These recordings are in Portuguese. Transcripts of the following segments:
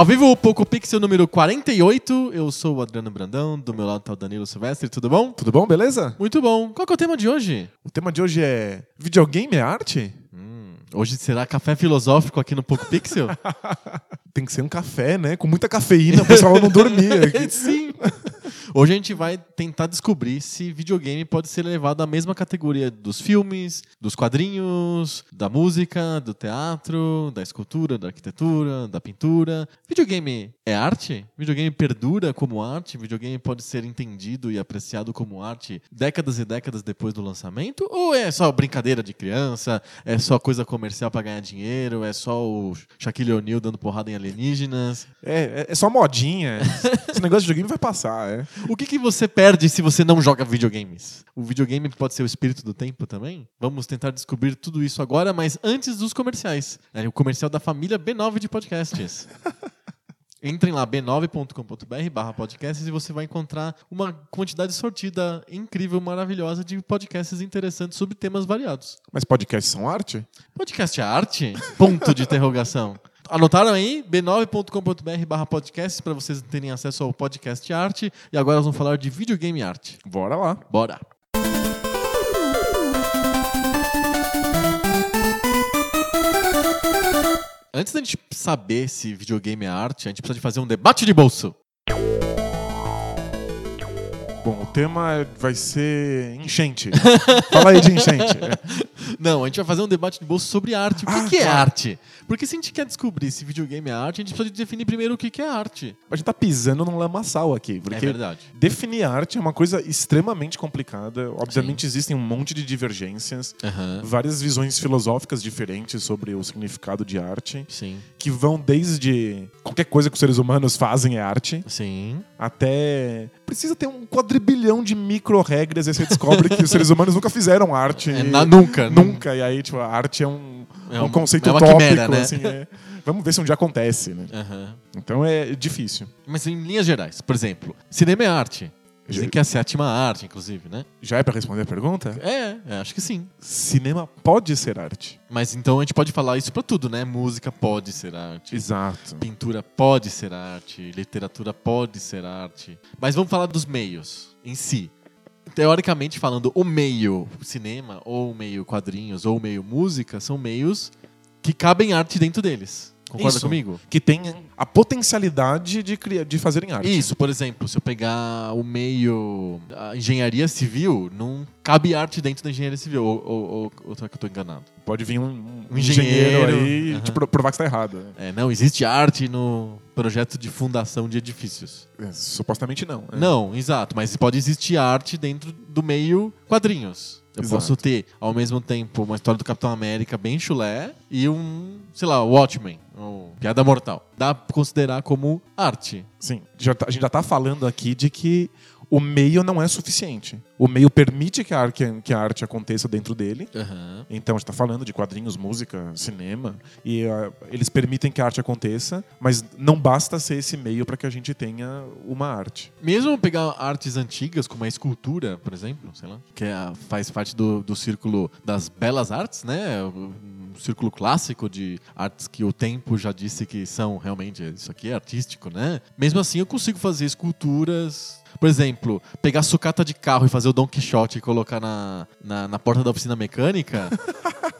Ao vivo, o Poco Pixel número 48. Eu sou o Adriano Brandão, do meu lado tá o Danilo Silvestre, tudo bom? Tudo bom, beleza? Muito bom. Qual que é o tema de hoje? O tema de hoje é videogame é arte? Hum, hoje será café filosófico aqui no Poco Pixel? Tem que ser um café, né? Com muita cafeína, o pessoal não dormir. aqui. Sim. Hoje a gente vai tentar descobrir se videogame pode ser levado à mesma categoria dos filmes, dos quadrinhos, da música, do teatro, da escultura, da arquitetura, da pintura. Videogame é arte? Videogame perdura como arte? Videogame pode ser entendido e apreciado como arte décadas e décadas depois do lançamento? Ou é só brincadeira de criança? É só coisa comercial para ganhar dinheiro? É só o Shaquille O'Neal dando porrada em alienígenas? É, é- é só modinha. Esse negócio de videogame vai passar, é. O que, que você perde se você não joga videogames? O videogame pode ser o espírito do tempo também? Vamos tentar descobrir tudo isso agora, mas antes dos comerciais. É o comercial da família B9 de podcasts. Entrem lá, b9.com.br barra podcasts e você vai encontrar uma quantidade sortida incrível, maravilhosa de podcasts interessantes sobre temas variados. Mas podcasts são arte? Podcast é arte? Ponto de interrogação. Anotaram aí? b9.com.br barra podcasts para vocês terem acesso ao podcast arte. E agora nós vamos falar de videogame arte. Bora lá. Bora! Antes da gente saber se videogame é arte, a gente precisa de fazer um debate de bolso. Bom, o tema vai ser enchente. Fala aí de enchente. É. Não, a gente vai fazer um debate de bolso sobre arte. O que, Ah, que é tá. arte? Porque se a gente quer descobrir se videogame é arte, a gente precisa definir primeiro o que, que é arte. A gente tá pisando num lamaçal aqui. Porque É verdade. definir arte é uma coisa extremamente complicada. Obviamente existem um monte de divergências. Aham. Várias visões filosóficas diferentes sobre o significado de arte, Sim, que vão desde qualquer coisa que os seres humanos fazem é arte, sim. até precisa ter um quadrilhão de micro regras e você descobre que os seres humanos nunca fizeram arte. É, na- nunca. Nunca. E aí, tipo, a arte é um, É um um- conceito é utópico, quimera, né? assim. é. Vamos ver se um dia acontece, né? Aham. Então é difícil. Mas em linhas gerais, por exemplo, cinema é arte. Dizem que é a sétima arte, inclusive, né? Já é pra responder a pergunta? É, é, acho que sim. Cinema pode ser arte. Mas então a gente pode falar isso pra tudo, né? Música pode ser arte. Exato. Pintura pode ser arte, literatura pode ser arte. Mas vamos falar dos meios em si. Teoricamente falando, o meio cinema, ou o meio quadrinhos, ou o meio música, são meios que cabem arte dentro deles. Concorda Isso. comigo? Que tem a potencialidade de, criar, de fazerem arte. Isso, por exemplo, se eu pegar o meio. A engenharia civil, não cabe arte dentro da engenharia civil. Ou, ou, ou, ou será que eu tô enganado? Pode vir um, um Um engenheiro, engenheiro, aí aham. te pro- provar que você tá errado. É, não, existe arte no projeto de fundação de edifícios. É, supostamente não. é. Não, exato, mas pode existir arte dentro do meio quadrinhos. Eu Exato. posso ter, ao mesmo tempo, uma história do Capitão América bem chulé e um, sei lá, Watchmen, ou Piada Mortal. Dá pra considerar como arte. Sim, já tá- a gente já tá falando aqui de que o meio não é suficiente. O meio permite que a, ar- que a- arte aconteça dentro dele. Aham. Então a gente tá falando de quadrinhos, música, cinema. E ah, eles permitem que a arte aconteça, mas não basta ser esse meio para que a gente tenha uma arte. Mesmo pegar artes antigas, como a escultura, por exemplo, sei lá, que é a- faz parte do, do círculo das belas artes, né? Um círculo clássico de artes que o tempo já disse que são realmente, isso aqui é artístico, né? Mesmo assim, eu consigo fazer esculturas. Por exemplo, pegar sucata de carro e fazer o Don Quixote e colocar na, na, na porta da oficina mecânica.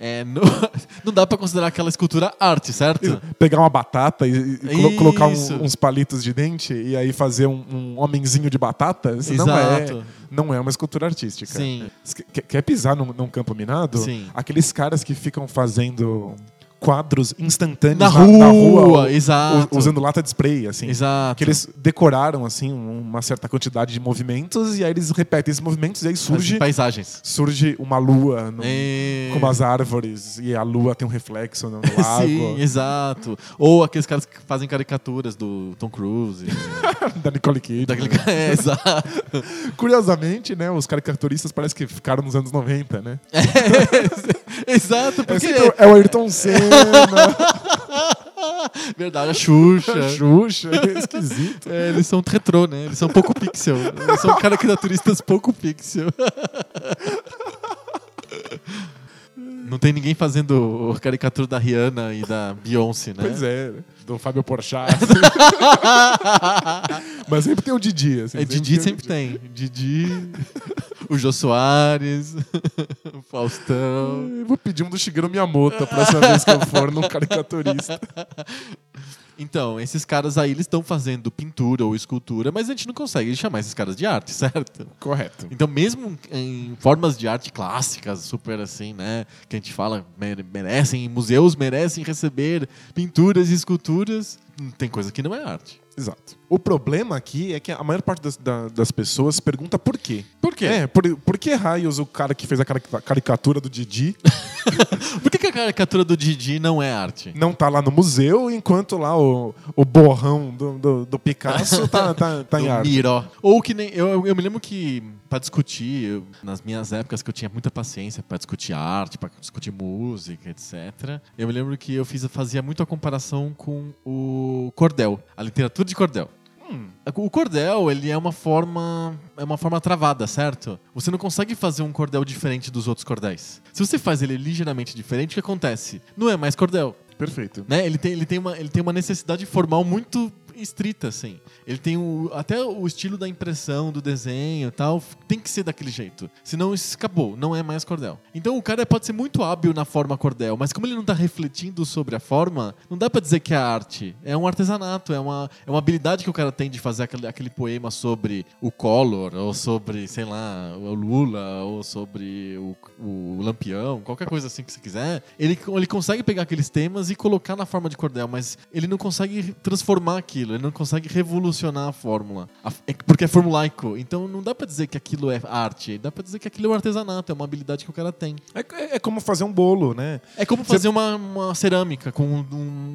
É, não, não dá pra considerar aquela escultura arte, certo? Pegar uma batata e, e colo- colocar um- uns palitos de dente e aí fazer um, um homenzinho de batata, isso não é, não é uma escultura artística. Sim. Quer, quer pisar num, num campo minado? Sim. Aqueles caras que ficam fazendo quadros instantâneos Na na, na rua, rua, exato. usando lata de spray, assim. Exato. Que eles decoraram, assim, uma certa quantidade de movimentos e aí eles repetem esses movimentos e aí surge, As paisagens. surge uma lua no- É. com umas árvores e a lua tem um reflexo no, lago. Sim, exato. Ou aqueles caras que fazem caricaturas do Tom Cruise. da Nicole Kidman. ca- É, exato. Curiosamente, né, os caricaturistas parece que ficaram nos anos 90, né? exato, É, porque... sempre, é o Ayrton Senna, Verdade, a Xuxa. a Xuxa, é esquisito. É, eles são retrô, né? Eles são pouco pixel. Eles são caricaturistas pouco pixel. Não tem ninguém fazendo caricatura da Rihanna e da Beyoncé, né? Pois é, do Fábio Porchat. Mas sempre tem o Didi, assim. É, Didi sempre tem. Didi, o Jô Soares, o Faustão. Eu vou pedir um do Shigeru Miyamoto a próxima vez que eu for num caricaturista. Então, esses caras aí, eles estão fazendo pintura ou escultura, mas a gente não consegue chamar esses caras de arte, certo? Correto. Então, mesmo em formas de arte clássicas, super assim, né? Que a gente fala, mere- merecem, museus merecem receber pinturas e esculturas, tem coisa que não é arte. Exato. O problema aqui é que a maior parte das, da- das pessoas pergunta por quê. Por quê? É, por, por que raios o cara que fez a carica- caricatura do Didi Por que, que a caricatura do Didi não é arte? não tá lá no museu, enquanto lá o, o borrão do, do, do Picasso tá, tá, tá em arte? Miró. Ou que nem. Eu, eu me lembro que, pra discutir, eu- nas minhas épocas que eu tinha muita paciência pra discutir arte, pra discutir música, etc., eu me lembro que eu fiz, fazia muito a comparação com o cordel, a literatura de cordel. Hum, O cordel, ele é uma forma. É uma forma travada, certo? Você não consegue fazer um cordel diferente dos outros cordéis. Se você faz ele ligeiramente diferente, o que acontece? Não é mais cordel. perfeito. Né? Ele, tem, ele, tem uma, ele tem uma necessidade formal muito estrita, assim. Ele tem o, até o estilo da impressão, do desenho tal, tem que ser daquele jeito. Senão acabou, não é mais cordel. Então o cara pode ser muito hábil na forma cordel, mas como ele não tá refletindo sobre a forma, não dá pra dizer que é arte. É um artesanato, é uma, é uma habilidade que o cara tem de fazer aquele, aquele poema sobre o Collor, ou sobre, sei lá, o Lula, ou sobre o, o Lampião, qualquer coisa assim que você quiser. Ele, ele consegue pegar aqueles temas e colocar na forma de cordel, mas ele não consegue transformar aquilo, ele não consegue revolucionar a fórmula. É porque é formulaico. Então não dá pra dizer que aquilo é arte, dá pra dizer que aquilo é um artesanato, é uma habilidade que o cara tem. É, é- é como fazer um bolo, né? É como fazer uma, uma cerâmica com um,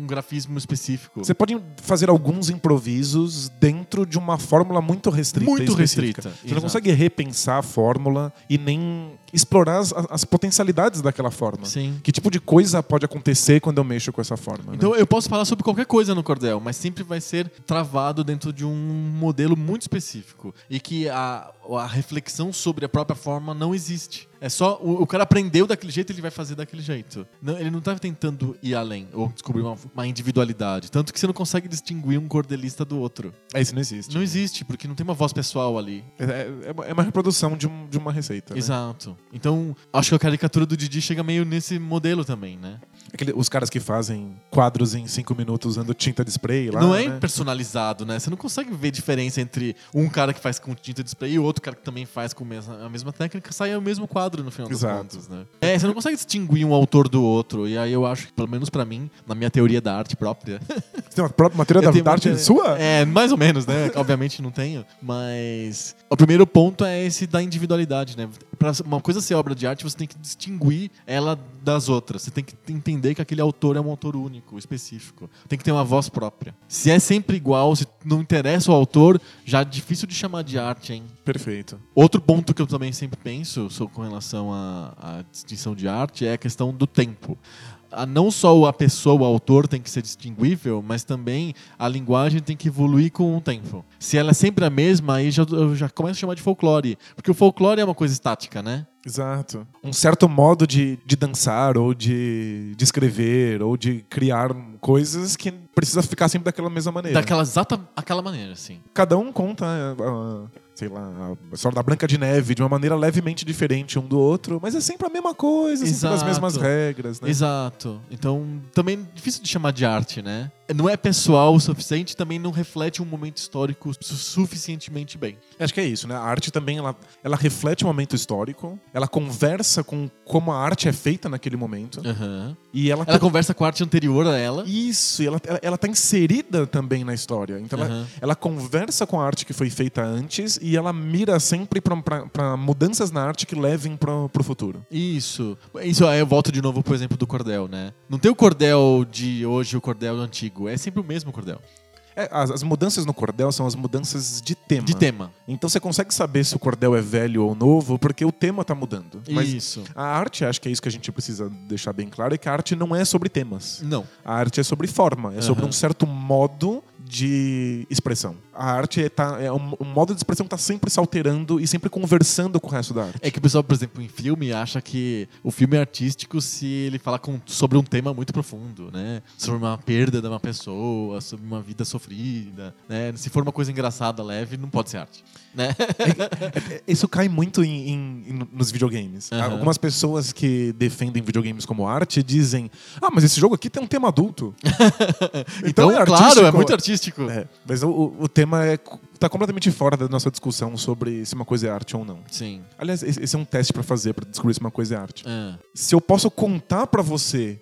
um grafismo específico. Você pode fazer alguns improvisos dentro de uma fórmula muito restrita. Muito restrita, Você não consegue repensar a fórmula e nem explorar as, as potencialidades daquela forma. Sim. Que tipo de coisa pode acontecer quando eu mexo com essa forma? né? Então eu posso falar sobre qualquer coisa no cordel, mas sempre vai ser travado dentro de um modelo muito específico e que a, a reflexão sobre a própria forma não existe. É só o, o cara aprendeu daquele jeito, ele vai fazer daquele jeito. Não- ele não tá tentando ir além ou descobrir uma, uma individualidade, tanto que você não consegue distinguir um cordelista do outro. É, isso não existe. Não existe, porque não tem uma voz pessoal ali. É, é uma- é uma reprodução de, um- de uma receita. né? Exato. Então, acho que a caricatura do Didi chega meio nesse modelo também, né? Aquele- os caras que fazem quadros em cinco minutos usando tinta de spray lá. não é né? personalizado, né? Você não consegue ver diferença entre um cara que faz com tinta de spray e outro cara que também faz com a mesma técnica, sai o mesmo quadro no final Exato. das contas, né? É, você não consegue distinguir um autor do outro. E aí eu acho que, pelo menos pra mim, na minha teoria da arte própria. Você tem uma própria matéria eu da, da arte te- sua? É, mais ou menos, né? Obviamente não tenho. Mas o primeiro ponto é esse da individualidade, né? Pra uma coisa ser obra de arte, você tem que distinguir ela das outras. Você tem que entender que aquele autor é um autor único, específico. Tem que ter uma voz própria. Se é sempre igual, se não interessa o autor, já é difícil de chamar de arte, hein? Perfeito. Outro ponto que eu também sempre penso so- com relação à, à distinção de arte é a questão do tempo. Não só a pessoa, o autor tem que ser distinguível, mas também a linguagem tem que evoluir com o tempo. Se ela é sempre a mesma, aí já, eu já começo a chamar de folclore. Porque o folclore é uma coisa estática, né? Exato. Um certo modo de, de dançar, ou de, de escrever, ou de criar coisas que precisa ficar sempre daquela mesma maneira. Daquela exata aquela maneira, assim. Cada um conta a, a- sei lá, a história da Branca de Neve de uma maneira levemente diferente um do outro, mas é sempre a mesma coisa, sempre as Exato. mesmas regras, né? Exato. Então, também é difícil de chamar de arte, né? Não é pessoal o suficiente, também não reflete um momento histórico su- suficientemente bem. Acho que é isso, né? A arte também ela, ela reflete o momento histórico, ela conversa com como a arte é feita naquele momento Aham. e ela, Ela conversa com a arte anterior a ela. isso, e ela, ela, ela tá inserida também na história. Então ela, Aham. ela conversa com a arte que foi feita antes e ela mira sempre para mudanças na arte que levem pro, pro futuro. Isso. Isso aí eu volto de novo pro exemplo do cordel, né? Não tem o cordel de hoje e o cordel antigo. É sempre o mesmo cordel. É, as, as mudanças no cordel são as mudanças de tema. De tema. Então você consegue saber se o cordel é velho ou novo porque o tema tá mudando. Mas Isso. a arte, acho que é isso que a gente precisa deixar bem claro, é que a arte não é sobre temas. Não. A arte é sobre forma, é sobre Aham. um certo modo de expressão. A arte é, tá, é um, um modo de expressão que tá sempre se alterando e sempre conversando com o resto da arte. É que o pessoal, por exemplo, em filme, acha que o filme é artístico se ele fala com- sobre um tema muito profundo, né? Sobre uma perda de uma pessoa, sobre uma vida sofrida, né? Se for uma coisa engraçada, leve, não pode ser arte, né? Isso cai muito em, em- nos videogames. Aham. Algumas pessoas que defendem videogames como arte dizem: Ah, mas esse jogo aqui tem um tema adulto. então, é claro, é muito artístico. É, mas o- o, o tema é, tá completamente fora da nossa discussão sobre se uma coisa é arte ou não. Sim. Aliás, esse é um teste pra fazer, pra descobrir se uma coisa é arte. Ah. Se eu posso contar pra você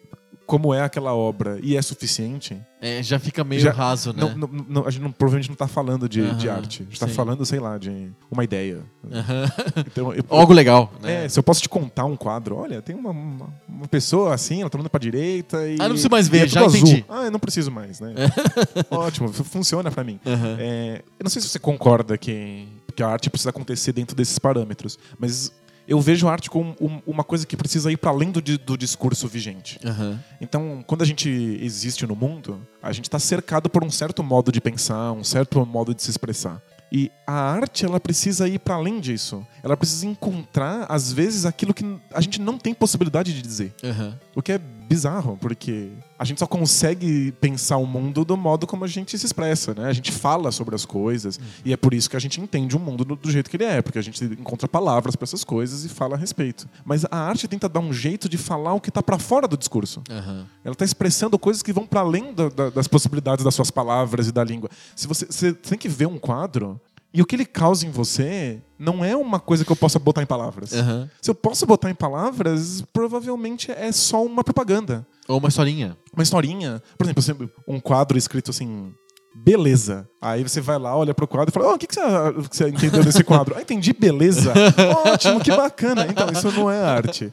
como é aquela obra e é suficiente, É, já fica meio Já- raso, né? não, não- não- a gente não- provavelmente não tá falando de, de Aham, arte. A gente tá sim. falando, sei lá, de uma ideia. Aham. Então, eu- Algo legal, né? É, se eu posso te contar um quadro, olha, tem uma, uma, uma pessoa assim, ela tá olhando pra direita e. Ah, não preciso mais ver, é já azul. entendi. Ah, eu não preciso mais, né? Ótimo, funciona pra mim. Aham. É, eu não sei se você concorda que, que a arte precisa acontecer dentro desses parâmetros, mas eu vejo a arte como um- uma coisa que precisa ir para além do, do discurso vigente. Aham. Então, quando a gente existe no mundo, a gente está cercado por um certo modo de pensar, um certo modo de se expressar. E a arte, ela precisa ir para além disso. Ela precisa encontrar, às vezes, aquilo que a gente não tem possibilidade de dizer. Aham. O que é bizarro, porque a gente só consegue pensar o mundo do modo como a gente se expressa, né? A gente fala sobre as coisas e é por isso que a gente entende o mundo do, do jeito que ele é, porque a gente encontra palavras para essas coisas e fala a respeito. Mas a arte tenta dar um jeito de falar o que tá para fora do discurso. Aham. Ela está expressando coisas que vão para além da- da- das possibilidades das suas palavras e da língua. Se você, você tem que ver um quadro e o que ele causa em você não é uma coisa que eu possa botar em palavras. Aham. Se eu posso botar em palavras, provavelmente é só uma propaganda. Ou uma historinha. Uma historinha. Por exemplo, um quadro escrito assim. Beleza. Aí você vai lá, olha pro quadro e fala: oh, o que, que, você, que você entendeu desse quadro? Ah, entendi, beleza. Ótimo, que bacana. Então, isso não é arte.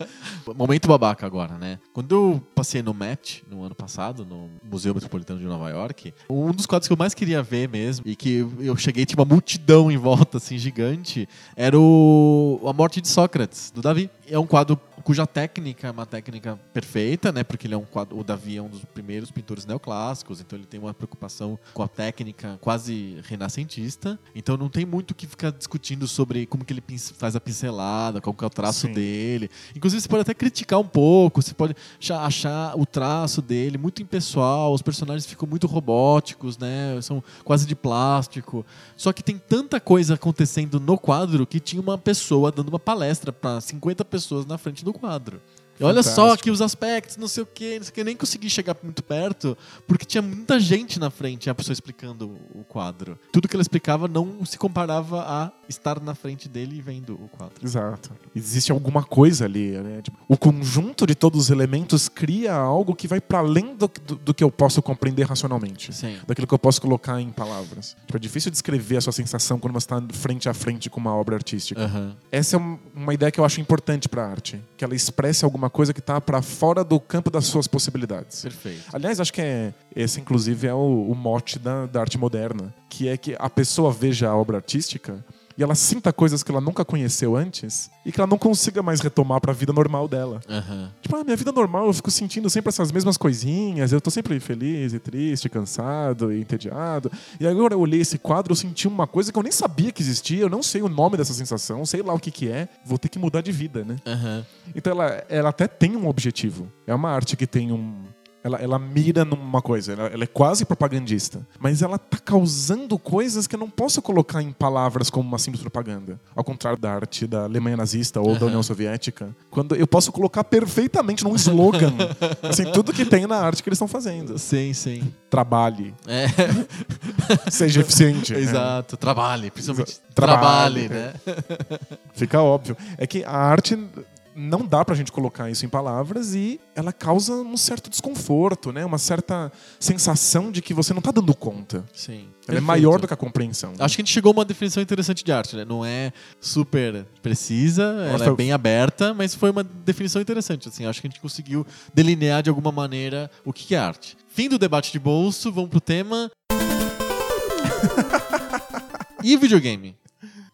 Momento babaca agora, né? Quando eu passei no Met, no ano passado, no Museu Metropolitano de Nova York, um dos quadros que eu mais queria ver mesmo, e que eu cheguei, tinha uma multidão em volta, assim, gigante, era o A Morte de Sócrates, do Davi. É um quadro cuja técnica é uma técnica perfeita, né? Porque ele é um quadro, o Davi é um dos primeiros pintores neoclássicos, então ele tem uma preocupação com a técnica quase renascentista. Então não tem muito o que ficar discutindo sobre como que ele faz a pincelada, qual que é o traço Sim. dele. Inclusive você pode até criticar um pouco, você pode achar, achar o traço dele muito impessoal, os personagens ficam muito robóticos, né? São quase de plástico. Só que tem tanta coisa acontecendo no quadro que tinha uma pessoa dando uma palestra para 50 pessoas na frente do quadro. Olha só aqui os aspectos, não sei o que, não sei o que. Eu nem consegui chegar muito perto, porque tinha muita gente na frente, e a pessoa explicando o quadro. Tudo que ela explicava não se comparava a estar na frente dele e vendo o quadro. Exato. Existe alguma coisa ali, né? Tipo, o conjunto de todos os elementos cria algo que vai para além do, do, do que eu posso compreender racionalmente. Sim. Daquilo que eu posso colocar em palavras. Tipo, é difícil descrever a sua sensação quando você está frente a frente com uma obra artística. Aham. Essa é um- uma ideia que eu acho importante para a arte. Que ela expresse alguma coisa que está para fora do campo das suas possibilidades. Perfeito. Aliás, acho que é, esse, inclusive, é o, o mote da, da arte moderna, que é que a pessoa veja a obra artística e ela sinta coisas que ela nunca conheceu antes e que ela não consiga mais retomar para a vida normal dela. Aham. Tipo, ah, minha vida normal, eu fico sentindo sempre essas mesmas coisinhas, eu tô sempre feliz e triste, cansado e entediado. E agora eu olhei esse quadro, eu senti uma coisa que eu nem sabia que existia, eu não sei o nome dessa sensação, sei lá o que que é, vou ter que mudar de vida, né? Aham. Então ela, ela até tem um objetivo. É uma arte que tem um. Ela, ela mira numa coisa, ela, ela é quase propagandista. Mas ela tá causando coisas que eu não posso colocar em palavras como uma simples propaganda. Ao contrário da arte da Alemanha nazista ou da União Soviética. Quando eu posso colocar perfeitamente num slogan. assim, tudo que tem na arte que eles estão fazendo. Sim, sim. Trabalhe. É. Seja eficiente. né? Exato. Trabalhe, principalmente. Exa- trabalhe, Trabalhe, né? Fica óbvio. É que a arte não dá pra gente colocar isso em palavras e ela causa um certo desconforto, né? Uma certa sensação de que você não tá dando conta. Sim. Ela é maior do que a compreensão. Acho que a gente chegou a uma definição interessante de arte, né? Não é super precisa, ela é bem aberta, mas foi uma definição interessante. Assim, acho que a gente conseguiu delinear de alguma maneira o que é arte. Fim do debate de bolso, vamos pro tema. e videogame?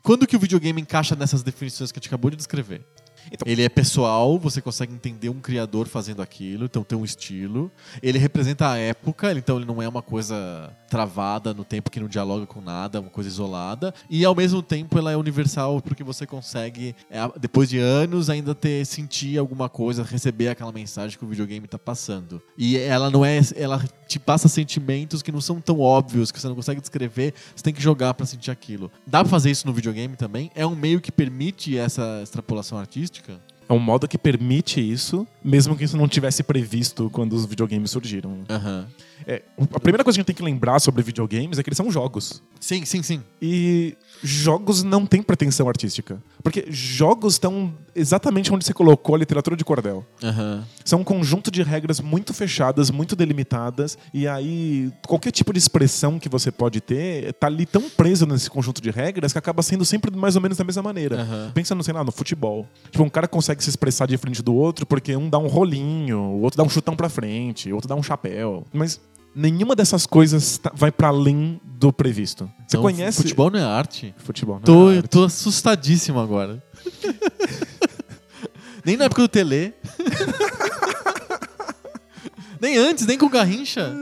Quando que o videogame encaixa nessas definições que a gente acabou de descrever? Então- Ele é pessoal, você consegue entender um criador fazendo aquilo, então tem um estilo. Ele representa a época, então ele não é uma coisa travada no tempo que não dialoga com nada, uma coisa isolada. E ao mesmo tempo ela é universal porque você consegue, é, depois de anos, ainda ter sentir alguma coisa, receber aquela mensagem que o videogame está passando. E ela não é. Ela te passa sentimentos que não são tão óbvios, que você não consegue descrever, você tem que jogar para sentir aquilo. Dá pra fazer isso no videogame também? É um meio que permite essa extrapolação artística? política. É um modo que permite isso, mesmo que isso não tivesse previsto quando os videogames surgiram. Aham. É, a primeira coisa que a gente tem que lembrar sobre videogames é que eles são jogos. Sim, sim, sim. E jogos não têm pretensão artística. Porque jogos estão exatamente onde você colocou a literatura de cordel. Aham. São um conjunto de regras muito fechadas, muito delimitadas, e aí qualquer tipo de expressão que você pode ter tá ali tão preso nesse conjunto de regras que acaba sendo sempre mais ou menos da mesma maneira. Aham. Pensa sei lá, no futebol. Tipo, um cara consegue se expressar de frente do outro porque um dá um rolinho, o outro dá um chutão pra frente, o outro dá um chapéu. Mas nenhuma dessas coisas tá- vai para além do previsto. Você Então, conhece Futebol não é arte? futebol? não é Tô, arte. tô assustadíssimo agora. nem na época do Tele. nem antes, nem com o Garrincha.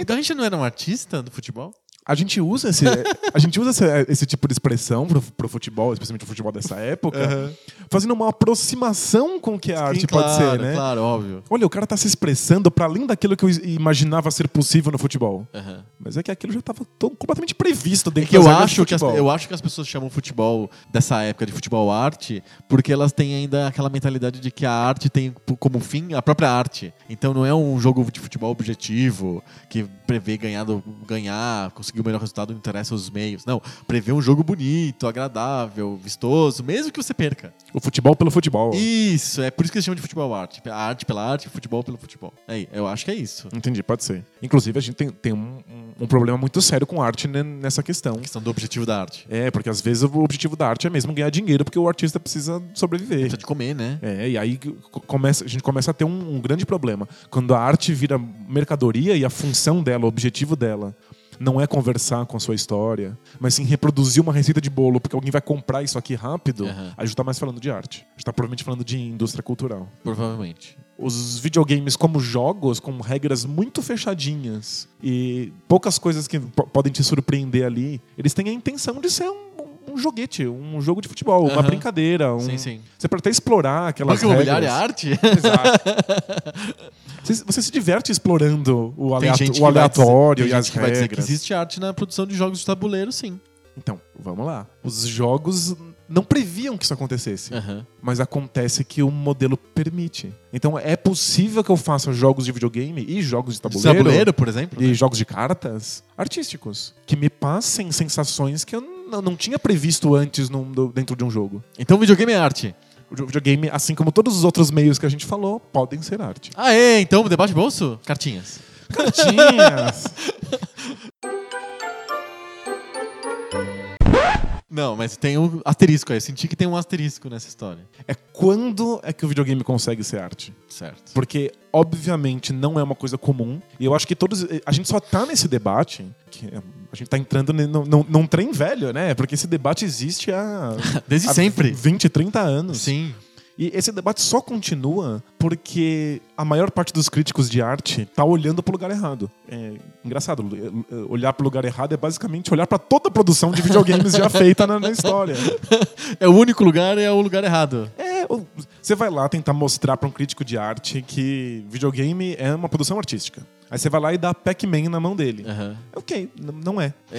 O Garrincha não era um artista do futebol? A gente usa esse, a gente usa esse, esse tipo de expressão pro, pro futebol, especialmente o futebol dessa época, fazendo uma aproximação com o que a arte Sim, pode claro, ser, né? Claro, óbvio. Olha, o cara tá se expressando para além daquilo que eu imaginava ser possível no futebol. Aham. Mas é que aquilo já estava completamente previsto É dentro que eu acho que, as, eu acho que as pessoas chamam futebol dessa época de futebol arte porque elas têm ainda aquela mentalidade de que a arte tem como fim a própria arte. Então não é um jogo de futebol objetivo que prevê ganhar, ganhar conseguir o melhor resultado, não interessa os meios. Não, prevê um jogo bonito, agradável, vistoso, mesmo que você perca. O futebol pelo futebol. Isso, é por isso que eles chamam de futebol arte. A arte pela arte, futebol pelo futebol. É, eu acho que é isso. Entendi, pode ser. Inclusive, a gente tem, tem um, um- problema muito sério com arte nessa questão. A questão do objetivo da arte. É, porque às vezes o objetivo da arte é mesmo ganhar dinheiro, porque o artista precisa sobreviver. Precisa de comer, né? É, e aí co- começa, a gente começa a ter um, um grande problema. Quando a arte vira mercadoria e a função dela, o objetivo dela, não é conversar com a sua história, mas sim reproduzir uma receita de bolo, porque alguém vai comprar isso aqui rápido, Aham. a gente tá mais falando de arte. A gente tá provavelmente falando de indústria cultural. Provavelmente. Os videogames como jogos, com regras muito fechadinhas e poucas coisas que po- podem te surpreender ali, eles têm a intenção de ser um, um joguete, um jogo de futebol, uma Aham. brincadeira. Um... Sim, sim. Você pode até explorar aquelas Banco imobiliário é arte? Exato. Você, você se diverte explorando o, aleato- o aleatório dizer, e as que vai que regras. existe arte na produção de jogos de tabuleiro, sim. Então, vamos lá. Os jogos não previam que isso acontecesse. Aham. Mas acontece que o modelo permite. Então é possível que eu faça jogos de videogame e jogos de De tabuleiro, tabuleiro, por exemplo. e né? jogos de cartas artísticos. Que me passem sensações que eu não, não tinha previsto antes num- do- dentro de um jogo. Então videogame é arte. O videogame, assim como todos os outros meios que a gente falou, podem ser arte. Ah, é? Então, debate bolso? Cartinhas. Cartinhas! Não, mas tem um asterisco aí. Eu senti que tem um asterisco nessa história. é quando é que o videogame consegue ser arte? Certo. Porque, obviamente, não é uma coisa comum. E eu acho que todos. A gente só tá nesse debate. Que a gente tá entrando ne- num, num- num trem velho, né? Porque esse debate existe há. Desde há sempre. 20, 30 anos. Sim. E esse debate só continua porque a maior parte dos críticos de arte tá olhando pro lugar errado. É engraçado, olhar pro lugar errado é basicamente olhar para toda a produção de videogames já feita na, na história. É o único lugar, é o lugar errado. É, É, o- você vai lá tentar mostrar pra um crítico de arte que videogame é uma produção artística. Aí você vai lá e dá Pac-Man na mão dele. Aham. Ok, não é. É.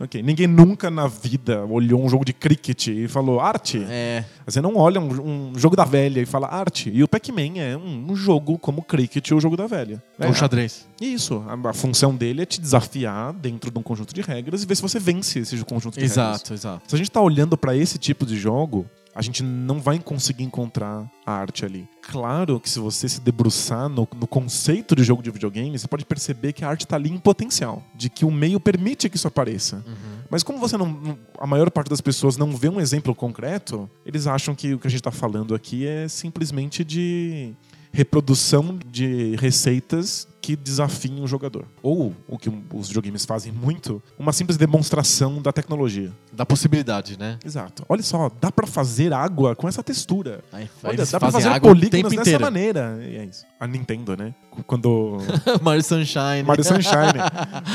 Ok. Ninguém nunca na vida olhou um jogo de cricket e falou arte. É. Você não olha um, um jogo da velha e fala arte. E o Pac-Man é um, um jogo como cricket ou o jogo da velha. É, Ou xadrez. Isso. A, a função dele é te desafiar dentro de um conjunto de regras e ver se você vence esse conjunto de regras. Exato, exato. Se a gente tá olhando pra esse tipo de jogo, a gente não vai conseguir encontrar a arte ali. Claro que se você se debruçar no, no conceito de jogo de videogame, você pode perceber que a arte tá ali em potencial, de que o meio permite que isso apareça. Mas como você não, a maior parte das pessoas não vê um exemplo concreto, eles acham que o que a gente tá falando aqui é simplesmente de reprodução de receitas que desafiem o jogador. Ou, o que os videogames fazem muito, uma simples demonstração da tecnologia. Da possibilidade, né? Exato. Olha só, dá pra fazer água com essa textura. Aí, Olha, dá pra fazer polígonos dessa maneira. E é isso. A Nintendo, né? Quando Mario Sunshine. Mario Sunshine.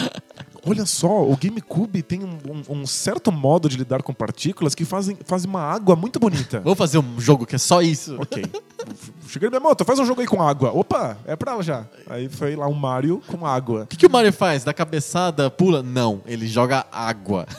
Olha só, o GameCube tem um, um- um certo modo de lidar com partículas que fazem, fazem uma água muito bonita. Vamos fazer um jogo que é só isso. Ok. Cheguei minha moto, faz um jogo aí com água. Opa, é pra ela já. Aí foi lá um Mario com água. O que, que o Mario faz? Dá cabeçada, pula? Não, ele joga água.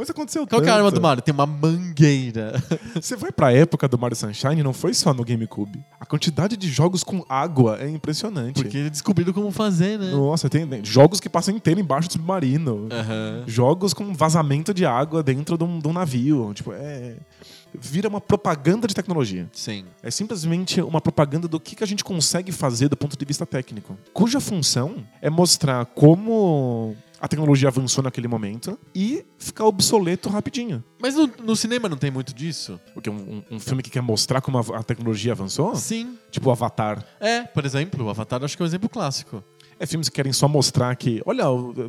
Mas aconteceu Qual que é a arma tanto. do Mario? Tem uma mangueira. Você vai pra época do Mario Sunshine, não foi só no GameCube. A quantidade de jogos com água é impressionante. Porque eles descobriram como fazer, né? Nossa, tem jogos que passam inteiro embaixo do submarino. Aham. Jogos com vazamento de água dentro de um, de um navio. Tipo, é. Vira uma propaganda de tecnologia. Sim. É simplesmente uma propaganda do que, que a gente consegue fazer do ponto de vista técnico. Cuja função é mostrar como a tecnologia avançou naquele momento e ficar obsoleto rapidinho. Mas no, no cinema não tem muito disso? Porque um, um- um filme que quer mostrar como a, a tecnologia avançou, Sim. tipo o Avatar. É, por exemplo, o Avatar acho que é um exemplo clássico. É filmes que querem só mostrar que, olha,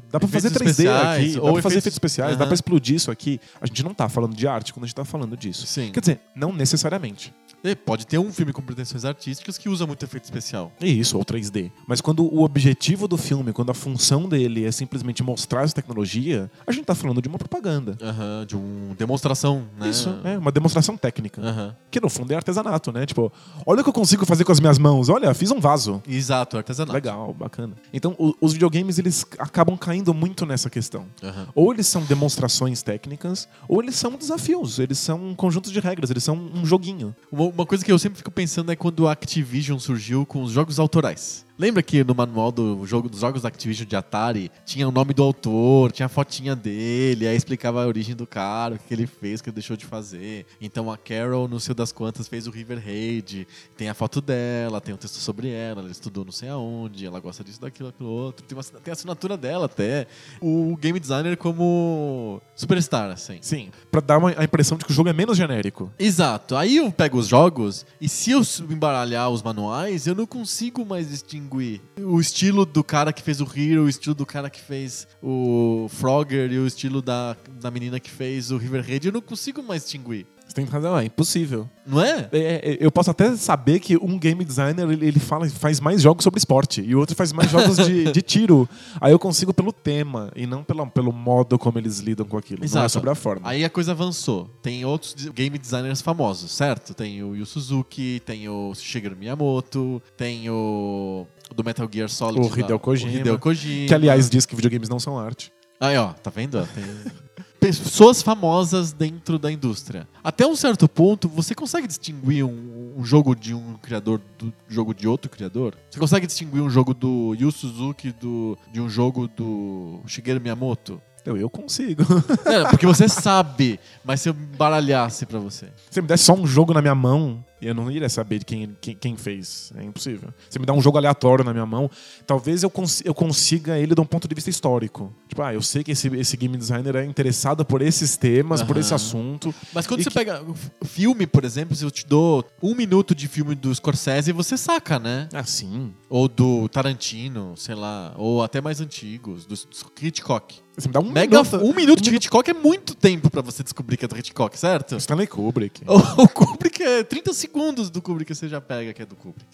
dá pra fazer Efeitos 3D especiais, aqui, dá fazer efeitos- especiais, dá Aham. pra explodir isso aqui. A gente não tá falando de arte quando a gente tá falando disso. Sim. Quer dizer, não necessariamente. E pode ter um filme com pretensões artísticas que usa muito efeito especial. É isso, ou 3D. Mas quando o objetivo do filme, quando a função dele é simplesmente mostrar essa tecnologia, a gente tá falando de uma propaganda. Aham, de uma demonstração, né? Isso, é uma demonstração técnica. Aham. Que no fundo é artesanato, né? Tipo, olha o que eu consigo fazer com as minhas mãos. Olha, fiz um vaso. Exato, artesanato. Legal, bacana. Então, o- os videogames, eles acabam caindo muito nessa questão. Aham. Ou eles são demonstrações técnicas, ou eles são desafios. Eles são um conjunto de regras, eles são um joguinho. Uma, uma coisa que eu sempre fico pensando é quando a Activision surgiu com os jogos autorais. Lembra que no manual do jogo, dos jogos da Activision de Atari tinha o nome do autor, tinha a fotinha dele, aí explicava a origem do cara, o que ele fez, o que ele deixou de fazer. Então a Carol, não sei das quantas, fez o River Raid, tem a foto dela, tem um texto sobre ela, ela estudou não sei aonde, ela gosta disso, daquilo, aquilo outro, tem, uma, tem a assinatura dela até. O game designer como superstar, assim. Sim, pra dar uma, a impressão de que o jogo é menos genérico. Exato. Aí eu pego os jogos e se eu embaralhar os manuais, eu não consigo mais distinguir o estilo do cara que fez o Hero, o estilo do cara que fez o Frogger e o estilo da, da menina que fez o River Raid. Eu não consigo mais distinguir. Você tem razão, é impossível. Não é? É, é, eu posso até saber que um game designer ele, fala, faz mais jogos sobre esporte e o outro faz mais jogos de, de tiro. Aí eu consigo pelo tema e não pelo, pelo modo como eles lidam com aquilo. Não é Exato. sobre a forma. Aí a coisa avançou. Tem outros game designers famosos, certo? Tem o Yu Suzuki, tem o Shigeru Miyamoto, tem o do Metal Gear Solid. O lá, Hideo Kojima. O Hideo Kojima. Que aliás diz que videogames não são arte. Aí, ó, tá vendo? Tem pessoas famosas dentro da indústria. Até um certo ponto, você consegue distinguir um, um jogo de um criador do jogo de outro criador? Você consegue distinguir um jogo do Yu Suzuki do, de um jogo do Shigeru Miyamoto? Eu, eu consigo. É, porque você sabe, mas se eu embaralhasse pra você. Se você me desse só um jogo na minha mão, eu não iria saber de quem, quem, quem fez. É impossível. Se me dá um jogo aleatório na minha mão, talvez eu, cons eu consiga ele de um ponto de vista histórico. Tipo, ah, eu sei que esse, esse game designer é interessado por esses temas, por Aham. esse assunto. Mas quando E você que- pega filme, por exemplo, se eu te dou um minuto de filme do Scorsese, você saca, né? Ah, sim. Ou do Tarantino, sei lá, ou até mais antigos, do Hitchcock. Você me dá um Mega, minuto. um minuto de Hitchcock é muito tempo pra você descobrir que é do Hitchcock, certo? Stanley Kubrick. O Kubrick é 30 segundos do Kubrick você já pega que é do Kubrick.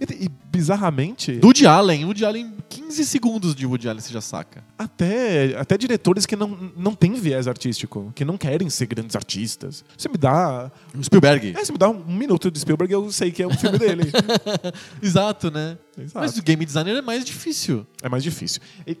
E, e, bizarramente, Do Woody Allen, Woody Allen, 15 segundos de Woody Allen você já saca. até, até diretores que não, não têm viés artístico, que não querem ser grandes artistas. Você me dá. O Spielberg. É, você me dá um minuto de Spielberg, eu sei que é um filme dele. Exato, né? Exato. Mas o game designer é mais difícil. É mais difícil. E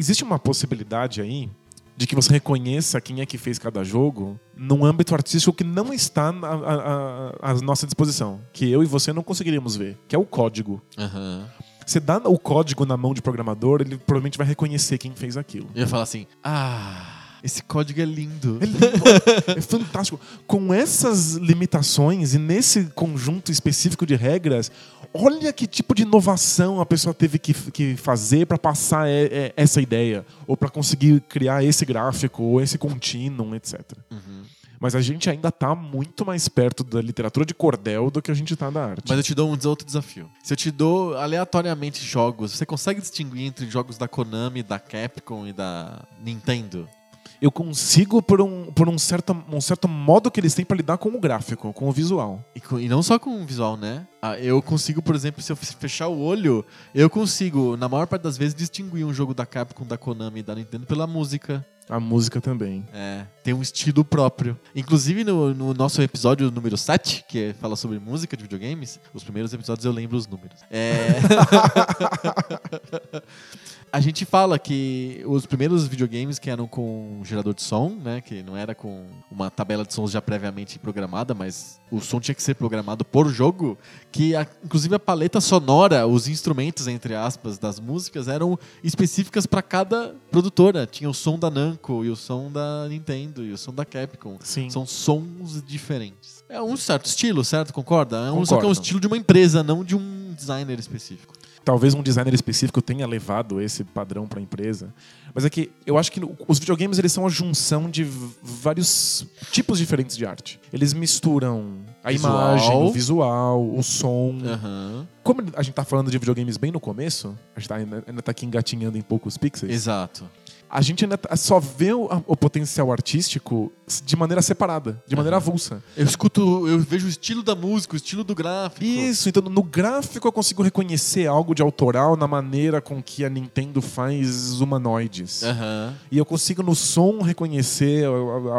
existe uma possibilidade aí de que você reconheça quem é que fez cada jogo num âmbito artístico que não está a- à nossa disposição, que eu e você não conseguiríamos ver, que é o código. Aham. Você dá o código na mão de programador, ele provavelmente vai reconhecer quem fez aquilo. Eu ia falar assim, ah, esse código é lindo. É lindo, é fantástico. Com essas limitações e nesse conjunto específico de regras, olha que tipo de inovação a pessoa teve que, que fazer para passar é, é, essa ideia, ou para conseguir criar esse gráfico, ou esse contínuo, etc. Uhum. Mas a gente ainda tá muito mais perto da literatura de cordel do que a gente tá da arte. Mas eu te dou um outro desafio. Se eu te dou aleatoriamente jogos, você consegue distinguir entre jogos da Konami, da Capcom e da Nintendo? Eu consigo por um, por um, certo, um certo modo que eles têm para lidar com o gráfico, com o visual. E, co- e não só com o visual, né? Ah, eu consigo, por exemplo, se eu fechar o olho, eu consigo, na maior parte das vezes, distinguir um jogo da Capcom, da Konami e da Nintendo pela música. A música também. É, tem um estilo próprio. Inclusive no, no nosso episódio número 7, que fala sobre música de videogames, os primeiros episódios eu lembro os números. É. A gente fala que os primeiros videogames que eram com gerador de som, né, que não era com uma tabela de sons já previamente programada, mas o som tinha que ser programado por jogo, que a- inclusive a paleta sonora, os instrumentos entre aspas das músicas eram específicas para cada produtora. Tinha o som da Namco e o som da Nintendo e o som da Capcom. Sim. São sons diferentes. É um certo estilo, certo? Concorda? É um, só que é um estilo de uma empresa, não de um designer específico. Talvez um designer específico tenha levado esse padrão para a empresa. Mas é que eu acho que os videogames eles são a junção de vários tipos diferentes de arte. Eles misturam a Visual. imagem, o visual, o som. Aham. Como a gente tá falando de videogames bem no começo, a gente tá, ainda, ainda tá aqui engatinhando em poucos pixels, Exato. A gente ainda tá- só vê o, o potencial artístico de maneira separada, de maneira avulsa. Eu escuto, eu vejo o estilo da música, o estilo do gráfico. Isso, então no gráfico eu consigo reconhecer algo de autoral na maneira com que a Nintendo faz humanoides. Aham. E eu consigo no som reconhecer a,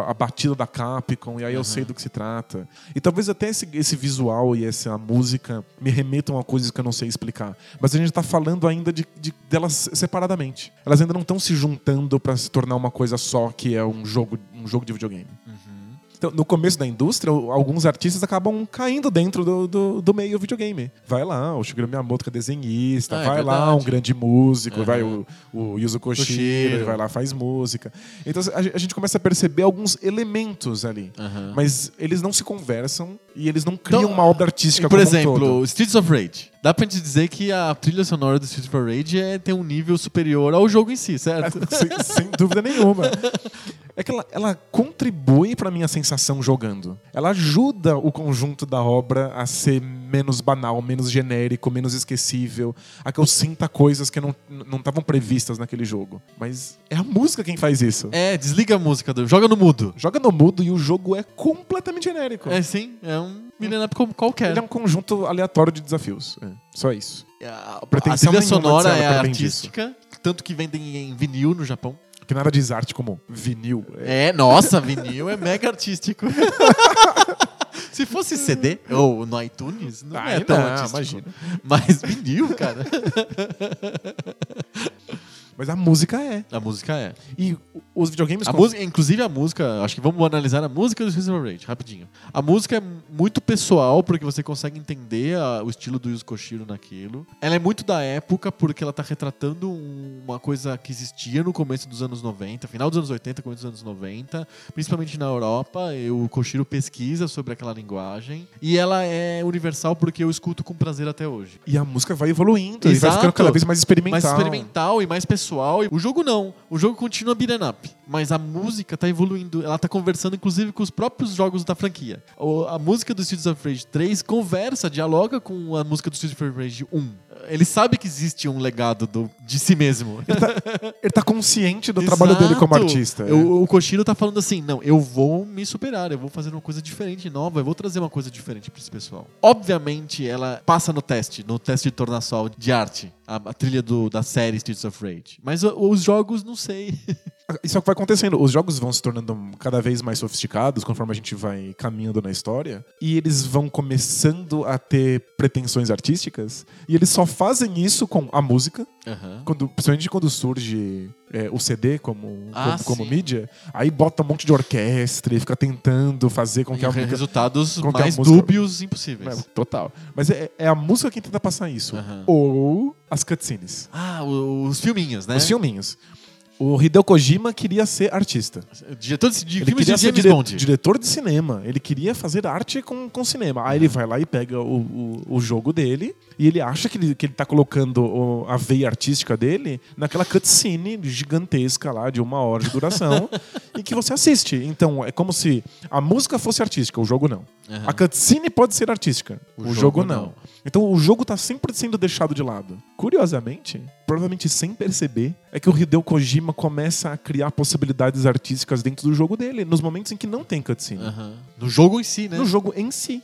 a- a batida da Capcom, e aí eu Aham. sei do que se trata. E talvez até esse, esse visual e essa música me remetam a coisas que eu não sei explicar. Mas a gente tá falando ainda de, de- delas separadamente. Elas ainda não estão se juntando para se tornar uma coisa só, que é um jogo, um jogo de videogame. Uhum. Então, no começo da indústria, alguns artistas acabam caindo dentro do, do, do meio videogame. Vai lá, o Shigeru Miyamoto que é desenhista, Ah, é vai lá, verdade. um grande músico, Aham. vai o, o Yuzo Koshiro, ele vai lá, faz música. Então a, ge- a gente começa a perceber alguns elementos ali. Aham. Mas eles não se conversam e eles não criam Então, uma obra artística Por como exemplo, um todo. Streets of Rage. Dá pra gente dizer que a trilha sonora do Streets of Rage é, tem um nível superior ao jogo em si, certo? sem, sem dúvida nenhuma. É que ela, ela contribui para minha sensação jogando. Ela ajuda o conjunto da obra a ser menos banal, menos genérico, menos esquecível, a que eu sinta coisas que não não estavam previstas naquele jogo. Mas é a música quem faz isso. É, desliga a música, do, joga no mudo. Joga no mudo e o jogo é completamente genérico. É sim, é um mineral como qualquer. Ele é um conjunto aleatório de desafios. É, só isso. A, a pretensão trilha sonora é além disso. artística, tanto que vendem em vinil no Japão. Porque nada diz arte como vinil. É, É, nossa, vinil é mega artístico. Se fosse CD ou no iTunes, não é tão não, artístico. imagina. Mas vinil, cara. Mas a música é. A música é. E os videogames... A música, inclusive a música, acho que vamos analisar a música do of Rage, rapidinho. A música é muito pessoal, porque você consegue entender a- o estilo do Yuzo Koshiro naquilo. Ela é muito da época, porque ela tá retratando um- uma coisa que existia no começo dos anos 90, final dos anos 80, começo dos anos 90, principalmente na Europa. E o Koshiro pesquisa sobre aquela linguagem. E ela é universal porque eu escuto com prazer até hoje. E a música vai evoluindo e vai Exato. ficando cada vez mais experimental. Mais experimental e mais pessoal. E o jogo não. O jogo continua beat'em up. Mas a música tá evoluindo. Ela tá conversando, inclusive, com os próprios jogos da franquia. A música do Streets of Rage 3 conversa, dialoga com a música do Streets of Rage 1. Ele sabe que existe um legado do- de si mesmo. Ele tá consciente do trabalho dele como Exato. artista. é. O, Koshiro tá falando assim: não, eu vou me superar, eu vou fazer uma coisa diferente, nova, eu vou trazer uma coisa diferente pra esse pessoal. Obviamente, ela passa no teste, no teste de tornassol de arte, a, a trilha do- da série Streets of Rage. Mas os jogos, não sei. Isso é o que vai acontecendo. Os jogos vão se tornando cada vez mais sofisticados conforme a gente vai caminhando na história. E eles vão começando a ter pretensões artísticas. E eles só fazem isso com a música. Quando, principalmente quando surge é, o CD como, Ah, como, como mídia. Aí bota um monte de orquestra e fica tentando fazer com que a E música. resultados com a mais música- dúbios impossíveis. É, total. Mas é, é a música quem tenta passar isso. Aham. Ou as cutscenes. Ah, os filminhos, né? Os filminhos. O Hideo Kojima queria ser artista. Diretor de, de Ele queria de ser dire- diretor de cinema. Ele queria fazer arte com, com cinema. Aí ele vai lá e pega o, o, o jogo dele e ele acha que ele, que ele tá colocando o- a veia artística dele naquela cutscene gigantesca lá de uma hora de duração e que você assiste. Então é como se a música fosse artística, o jogo não. Aham. A cutscene pode ser artística, O o, jogo jogo, não. não. Então o jogo tá sempre sendo deixado de lado. Curiosamente, provavelmente sem perceber, é que o Hideo Kojima começa a criar possibilidades artísticas dentro do jogo dele, nos momentos em que não tem cutscene. Aham. No jogo em si, né? No jogo em si.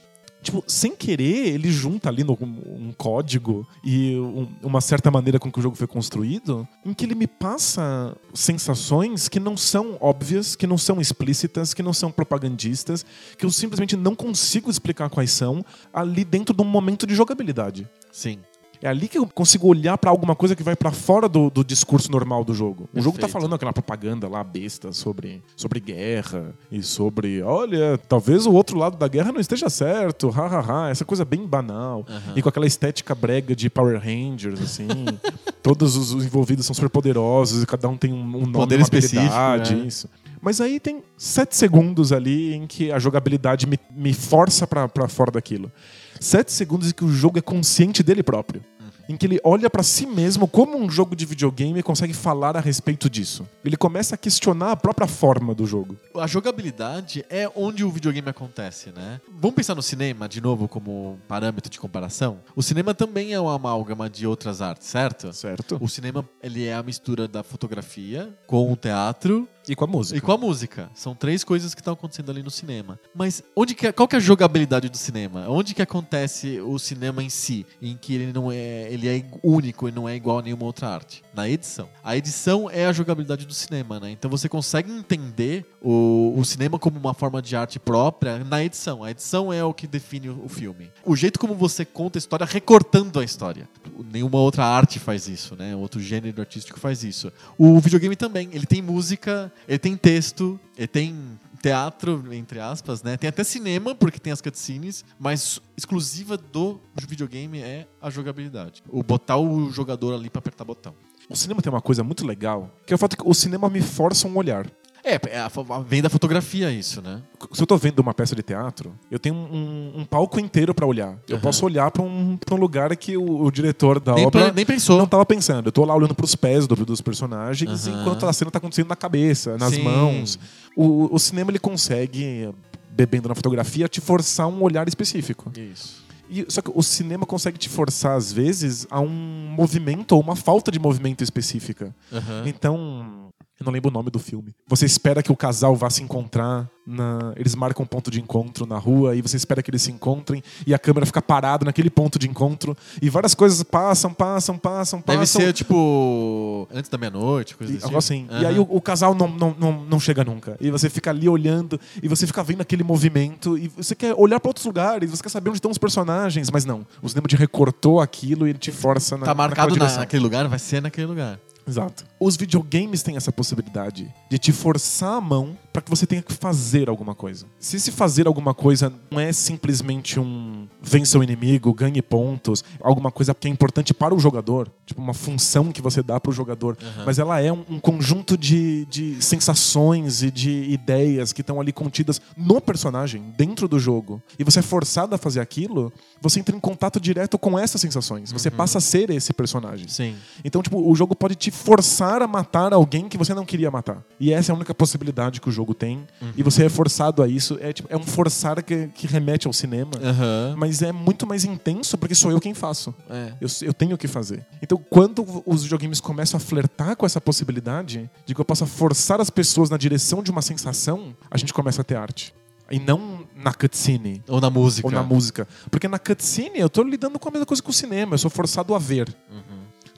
Tipo, sem querer, ele junta ali no, um código e um- uma certa maneira com que o jogo foi construído, em que ele me passa sensações que não são óbvias, que não são explícitas, que não são propagandistas, que eu simplesmente não consigo explicar quais são ali dentro de um momento de jogabilidade. Sim. É ali que eu consigo olhar pra alguma coisa que vai pra fora do, do discurso normal do jogo. O jogo tá Perfeito. falando aquela propaganda lá besta sobre, sobre guerra e sobre, olha, talvez o outro lado da guerra não esteja certo, hahaha, essa coisa bem banal. Aham. E com aquela estética brega de Power Rangers, assim. Todos os os envolvidos são super poderosos e cada um tem um, um nome, Poder uma específico, né? isso. Mas aí tem sete segundos ali em que a jogabilidade me, me força pra fora daquilo. Sete segundos em que o jogo é consciente dele próprio. Em que ele olha pra si mesmo como um jogo de videogame e consegue falar a respeito disso. Ele começa a questionar a própria forma do jogo. A jogabilidade é onde o videogame acontece, né? Vamos pensar no cinema, de novo, como parâmetro de comparação? O cinema também é uma amálgama de outras artes, certo? Certo? O cinema, ele é a mistura da fotografia com o teatro E com a música. e com a música. São três coisas que estão acontecendo ali no cinema. Mas onde que é- qual que é a jogabilidade do cinema? Onde que acontece o cinema em si, em que ele não é, ele é único e não é igual a nenhuma outra arte? Na edição. A edição é a jogabilidade do cinema, né? Então você consegue entender o, o cinema como uma forma de arte própria na edição. A edição é o que define o, filme. O jeito como você conta a história recortando a história. Nenhuma outra arte faz isso, né? Outro gênero artístico faz isso. O videogame também. Ele tem música, ele tem texto, ele tem teatro, entre aspas, né? Tem até cinema, porque tem as cutscenes, mas exclusiva do videogame é a jogabilidade. O botar o jogador ali pra apertar botão. O cinema tem uma coisa muito legal, que é o fato que o cinema me força um olhar. É, é vem da fotografia isso, né? Se eu tô vendo uma peça de teatro, eu tenho um, um palco inteiro pra olhar. Eu Aham. posso olhar pra um, um lugar que o, o diretor da Nem, obra nem pensou. não tava pensando. Eu tô lá olhando pros pés do- dos personagens, Aham. enquanto a cena tá acontecendo na cabeça, nas Sim. mãos. O, o cinema ele consegue, bebendo na fotografia, te forçar um olhar específico. Isso. E, só que o cinema consegue te forçar, às vezes, a um movimento ou uma falta de movimento específica. Aham. Então, eu não lembro o nome do filme. Você espera que o casal vá se encontrar, na... eles marcam um ponto de encontro na rua e você espera que eles se encontrem e a câmera fica parada naquele ponto de encontro e várias coisas passam, passam, passam, passam. Deve ser, tipo, antes da meia-noite, coisa E, tipo. assim. E Aham. aí o, o casal não, não, não, não chega nunca. E você fica ali olhando, e você fica vendo aquele movimento, e você quer olhar para outros lugares, você quer saber onde estão os personagens, mas não. O cinema te recortou aquilo e ele te força na Tá marcado naquele lugar, vai ser naquele lugar. Exato. Os videogames têm essa possibilidade de te forçar a mão para que você tenha que fazer alguma coisa. Se esse fazer alguma coisa não é simplesmente um vença o inimigo, ganhe pontos, alguma coisa que é importante para o jogador, tipo uma função que você dá para o jogador. Mas ela é um, um conjunto de, de sensações e de ideias que estão ali contidas no personagem, dentro do jogo. E você é forçado a fazer aquilo, você entra em contato direto com essas sensações. Você passa a ser esse personagem. Sim. Então, tipo, o jogo pode te forçar a matar alguém que você não queria matar. E essa é a única possibilidade que o jogo tem. E você é forçado a isso. É, tipo, é um forçar que, que remete ao cinema. Aham. Mas é muito mais intenso porque sou eu quem faço. É. Eu, eu tenho que fazer. Então, quando os videogames começam a flertar com essa possibilidade de que eu possa forçar as pessoas na direção de uma sensação, a gente começa a ter arte. E não na cutscene. Ou na música. Ou na música. Porque na cutscene eu tô lidando com a mesma coisa que o cinema. Eu sou forçado a ver.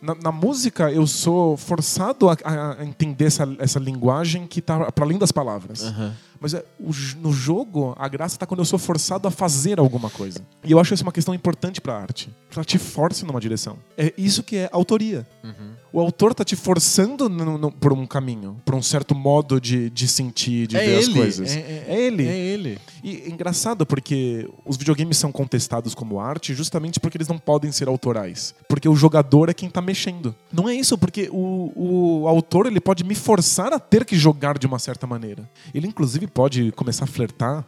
Na, na música eu sou forçado a, a entender essa, essa linguagem que tá para além das palavras. Aham. Mas é, no jogo, a graça tá quando eu sou forçado a fazer alguma coisa. E eu acho isso uma questão importante pra arte. Ela te força numa direção. É isso que é autoria. O autor tá te forçando no- no- por um caminho, por um certo modo de, de sentir, de É ver as ele, coisas. é- é ele. É ele. E é engraçado porque os videogames são contestados como arte justamente porque eles não podem ser autorais. Porque o jogador é quem tá mexendo. Não é isso, porque o, o autor ele pode me forçar a ter que jogar de uma certa maneira. Ele inclusive pode começar a flertar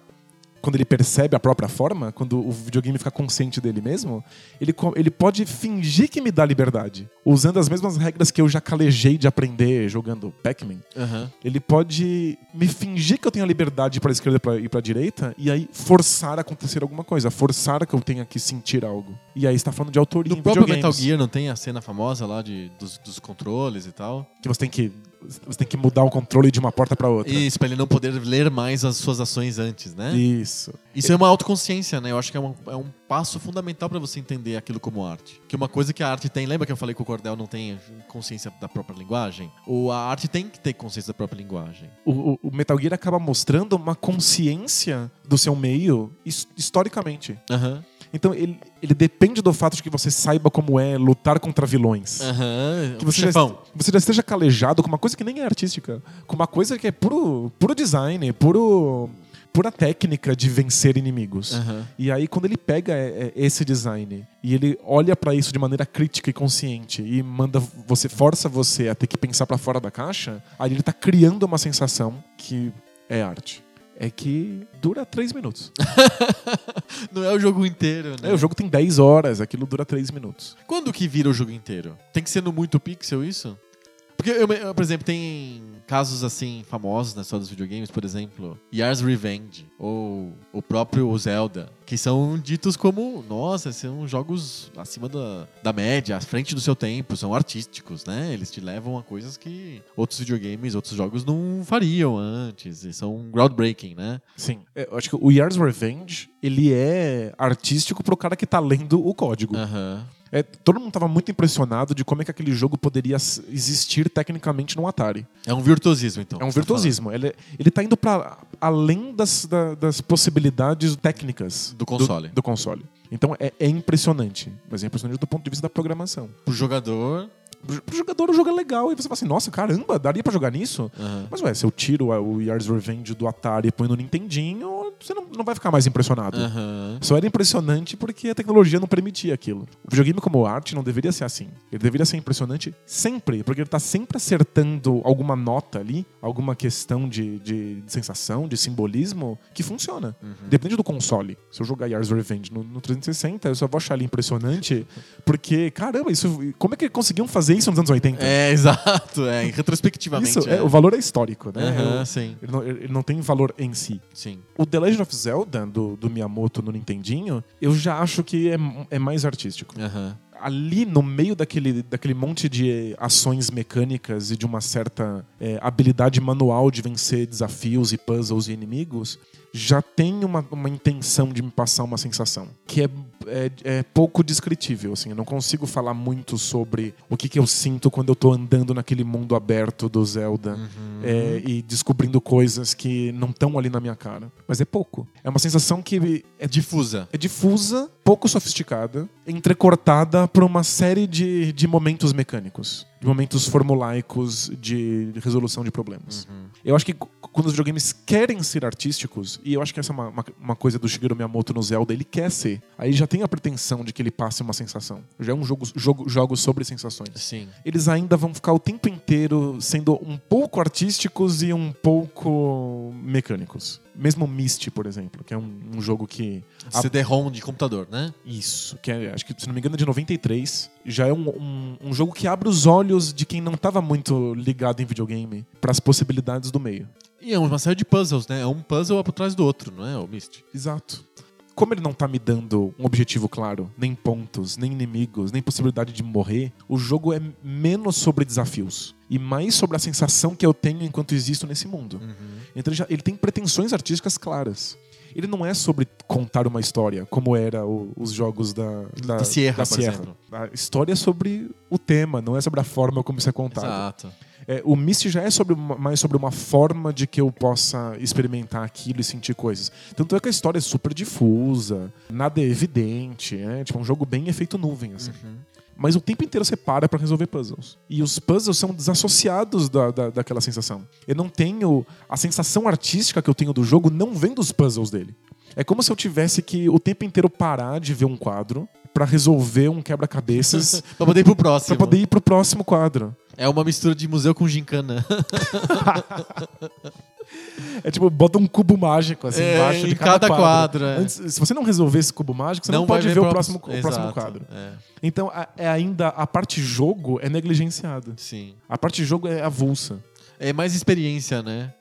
quando ele percebe a própria forma, quando o videogame fica consciente dele mesmo, ele, ele pode fingir que me dá liberdade, usando as mesmas regras que eu já calejei de aprender jogando Pac-Man. Aham. Ele pode me fingir que eu tenho a liberdade para esquerda pra- e para direita e aí forçar a acontecer alguma coisa, forçar que eu tenha que sentir algo. E aí está falando de autoria No próprio Metal Gear não tem a cena famosa lá de, dos, dos controles e tal? que você tem que você tem que mudar o controle de uma porta para outra. Isso, pra ele não poder ler mais as suas ações antes, né? Isso. Isso é uma autoconsciência, né? Eu acho que é um, é um passo fundamental pra você entender aquilo como arte. Que uma coisa que a arte tem, lembra que eu falei que o Cordel não tem consciência da própria linguagem? O, a arte tem que ter consciência da própria linguagem. O, o- o Metal Gear acaba mostrando uma consciência do seu meio his- historicamente. Aham. Então ele, ele depende do fato de que você saiba como é lutar contra vilões. Aham. Que você já, você já esteja calejado com uma coisa que nem é artística, com uma coisa que é puro, puro design, puro, pura técnica de vencer inimigos. Aham. E aí, quando ele pega é, é, esse design e ele olha pra isso de maneira crítica e consciente e manda você, força você a ter que pensar pra fora da caixa, aí ele tá criando uma sensação que é arte. É que dura três minutos. Não é o jogo inteiro, né? É, o jogo tem 10 horas, aquilo dura três minutos. Quando que vira o jogo inteiro? Tem que ser no muito pixel isso? Porque, eu, eu, por exemplo, tem casos assim famosos na história dos videogames, por exemplo, Yars Revenge ou o próprio Zelda, que são ditos como, nossa, são jogos acima da, da média, à frente do seu tempo, são artísticos, né? Eles te levam a coisas que outros videogames, outros jogos não fariam antes, e são groundbreaking, né? Sim. É, eu acho que o Yars Revenge, ele é artístico pro cara que tá lendo o código. Aham. É, todo mundo tava muito impressionado de como é que aquele jogo poderia existir tecnicamente no Atari. É um virtuosismo, então. É um tá virtuosismo. Ele, ele tá indo para além das, da- das possibilidades técnicas Do console. Do, console. Então é, é impressionante. Mas é impressionante do ponto de vista da programação. Pro jogador. Pro, pro jogador o jogo é legal. E você fala assim, nossa, caramba, daria pra jogar nisso? aham. Mas ué, se eu tiro o Yars Revenge do Atari e põe no Nintendinho, você não, não vai ficar mais impressionado. Aham. Só era impressionante porque a tecnologia não permitia aquilo. O videogame como arte não deveria ser assim. Ele deveria ser impressionante sempre, porque ele tá sempre acertando alguma nota ali, alguma questão de, de, de sensação, de simbolismo, que funciona. Depende do console. Se eu jogar Yars Revenge no, no 360, eu só vou achar ele impressionante, porque, caramba, isso, como é que conseguiam fazer isso nos anos 80? É, exato. É, retrospectivamente. isso, é. é, o valor é histórico, né? Eu- sim, ele, não, ele não tem valor em si. sim. O The Legend of Zelda, do, do Miyamoto no Nintendinho, eu já acho que é, é mais artístico. Ali no meio daquele, daquele monte de ações mecânicas e de uma certa é, habilidade manual de vencer desafios e puzzles e inimigos, já tem uma, uma intenção de me passar uma sensação que é, é, é pouco descritível. Assim, eu não consigo falar muito sobre o que, que eu sinto quando eu tô andando naquele mundo aberto do Zelda é, e descobrindo coisas que não estão ali na minha cara. Mas é pouco. É uma sensação que é Difusa. é difusa, pouco sofisticada, entrecortada por uma série de, de momentos mecânicos. De momentos formulaicos de resolução de problemas. Eu acho que quando os videogames querem ser artísticos, e eu acho que essa é uma, uma, uma coisa do Shigeru Miyamoto no Zelda, ele quer ser. Aí já tem a pretensão de que ele passe uma sensação. Já é um jogo, jogo, jogo sobre sensações. Sim. Eles ainda vão ficar o tempo inteiro sendo um pouco artísticos e um pouco mecânicos. Mesmo Myst, por exemplo, que é um, um jogo que CD-ROM de computador, né? isso, que é, acho que, se não me engano, é de 93. Já é um, um, um jogo que abre os olhos de quem não estava muito ligado em videogame para as possibilidades do meio. E é uma série de puzzles, né? É um puzzle por trás do outro, não é, o Myst? Exato. Como ele não tá me dando um objetivo claro, nem pontos, nem inimigos, nem possibilidade de morrer, o jogo é menos sobre desafios e mais sobre a sensação que eu tenho enquanto existo nesse mundo. Então ele, já- ele tem pretensões artísticas claras. Ele não é sobre contar uma história, como era o- os jogos da, da, Da Sierra, da Sierra. A história é sobre o tema, não é sobre a forma como isso é contado. Exato. É, o Myst já é sobre uma- mais sobre uma forma de que eu possa experimentar aquilo e sentir coisas. Tanto é que a história é super difusa, nada é evidente, é tipo um jogo bem efeito nuvem, assim. Mas o tempo inteiro você para pra resolver puzzles. E os puzzles são desassociados da, da, daquela sensação. Eu não tenho. A sensação artística que eu tenho do jogo não vem dos puzzles dele. É como se eu tivesse que o tempo inteiro parar de ver um quadro pra resolver um quebra-cabeças Pra poder ir pro próximo. pra poder ir pro próximo quadro. É uma mistura de museu com gincana. É tipo, bota um cubo mágico assim É, embaixo de em cada, cada quadro. quadro, é. Antes, se você não resolver esse cubo mágico, você não, vai pode ver o pro- próximo, o próximo Exato, quadro. é. Então, a- é ainda a parte jogo é negligenciada. Sim. A parte jogo é avulsa. É mais experiência, né?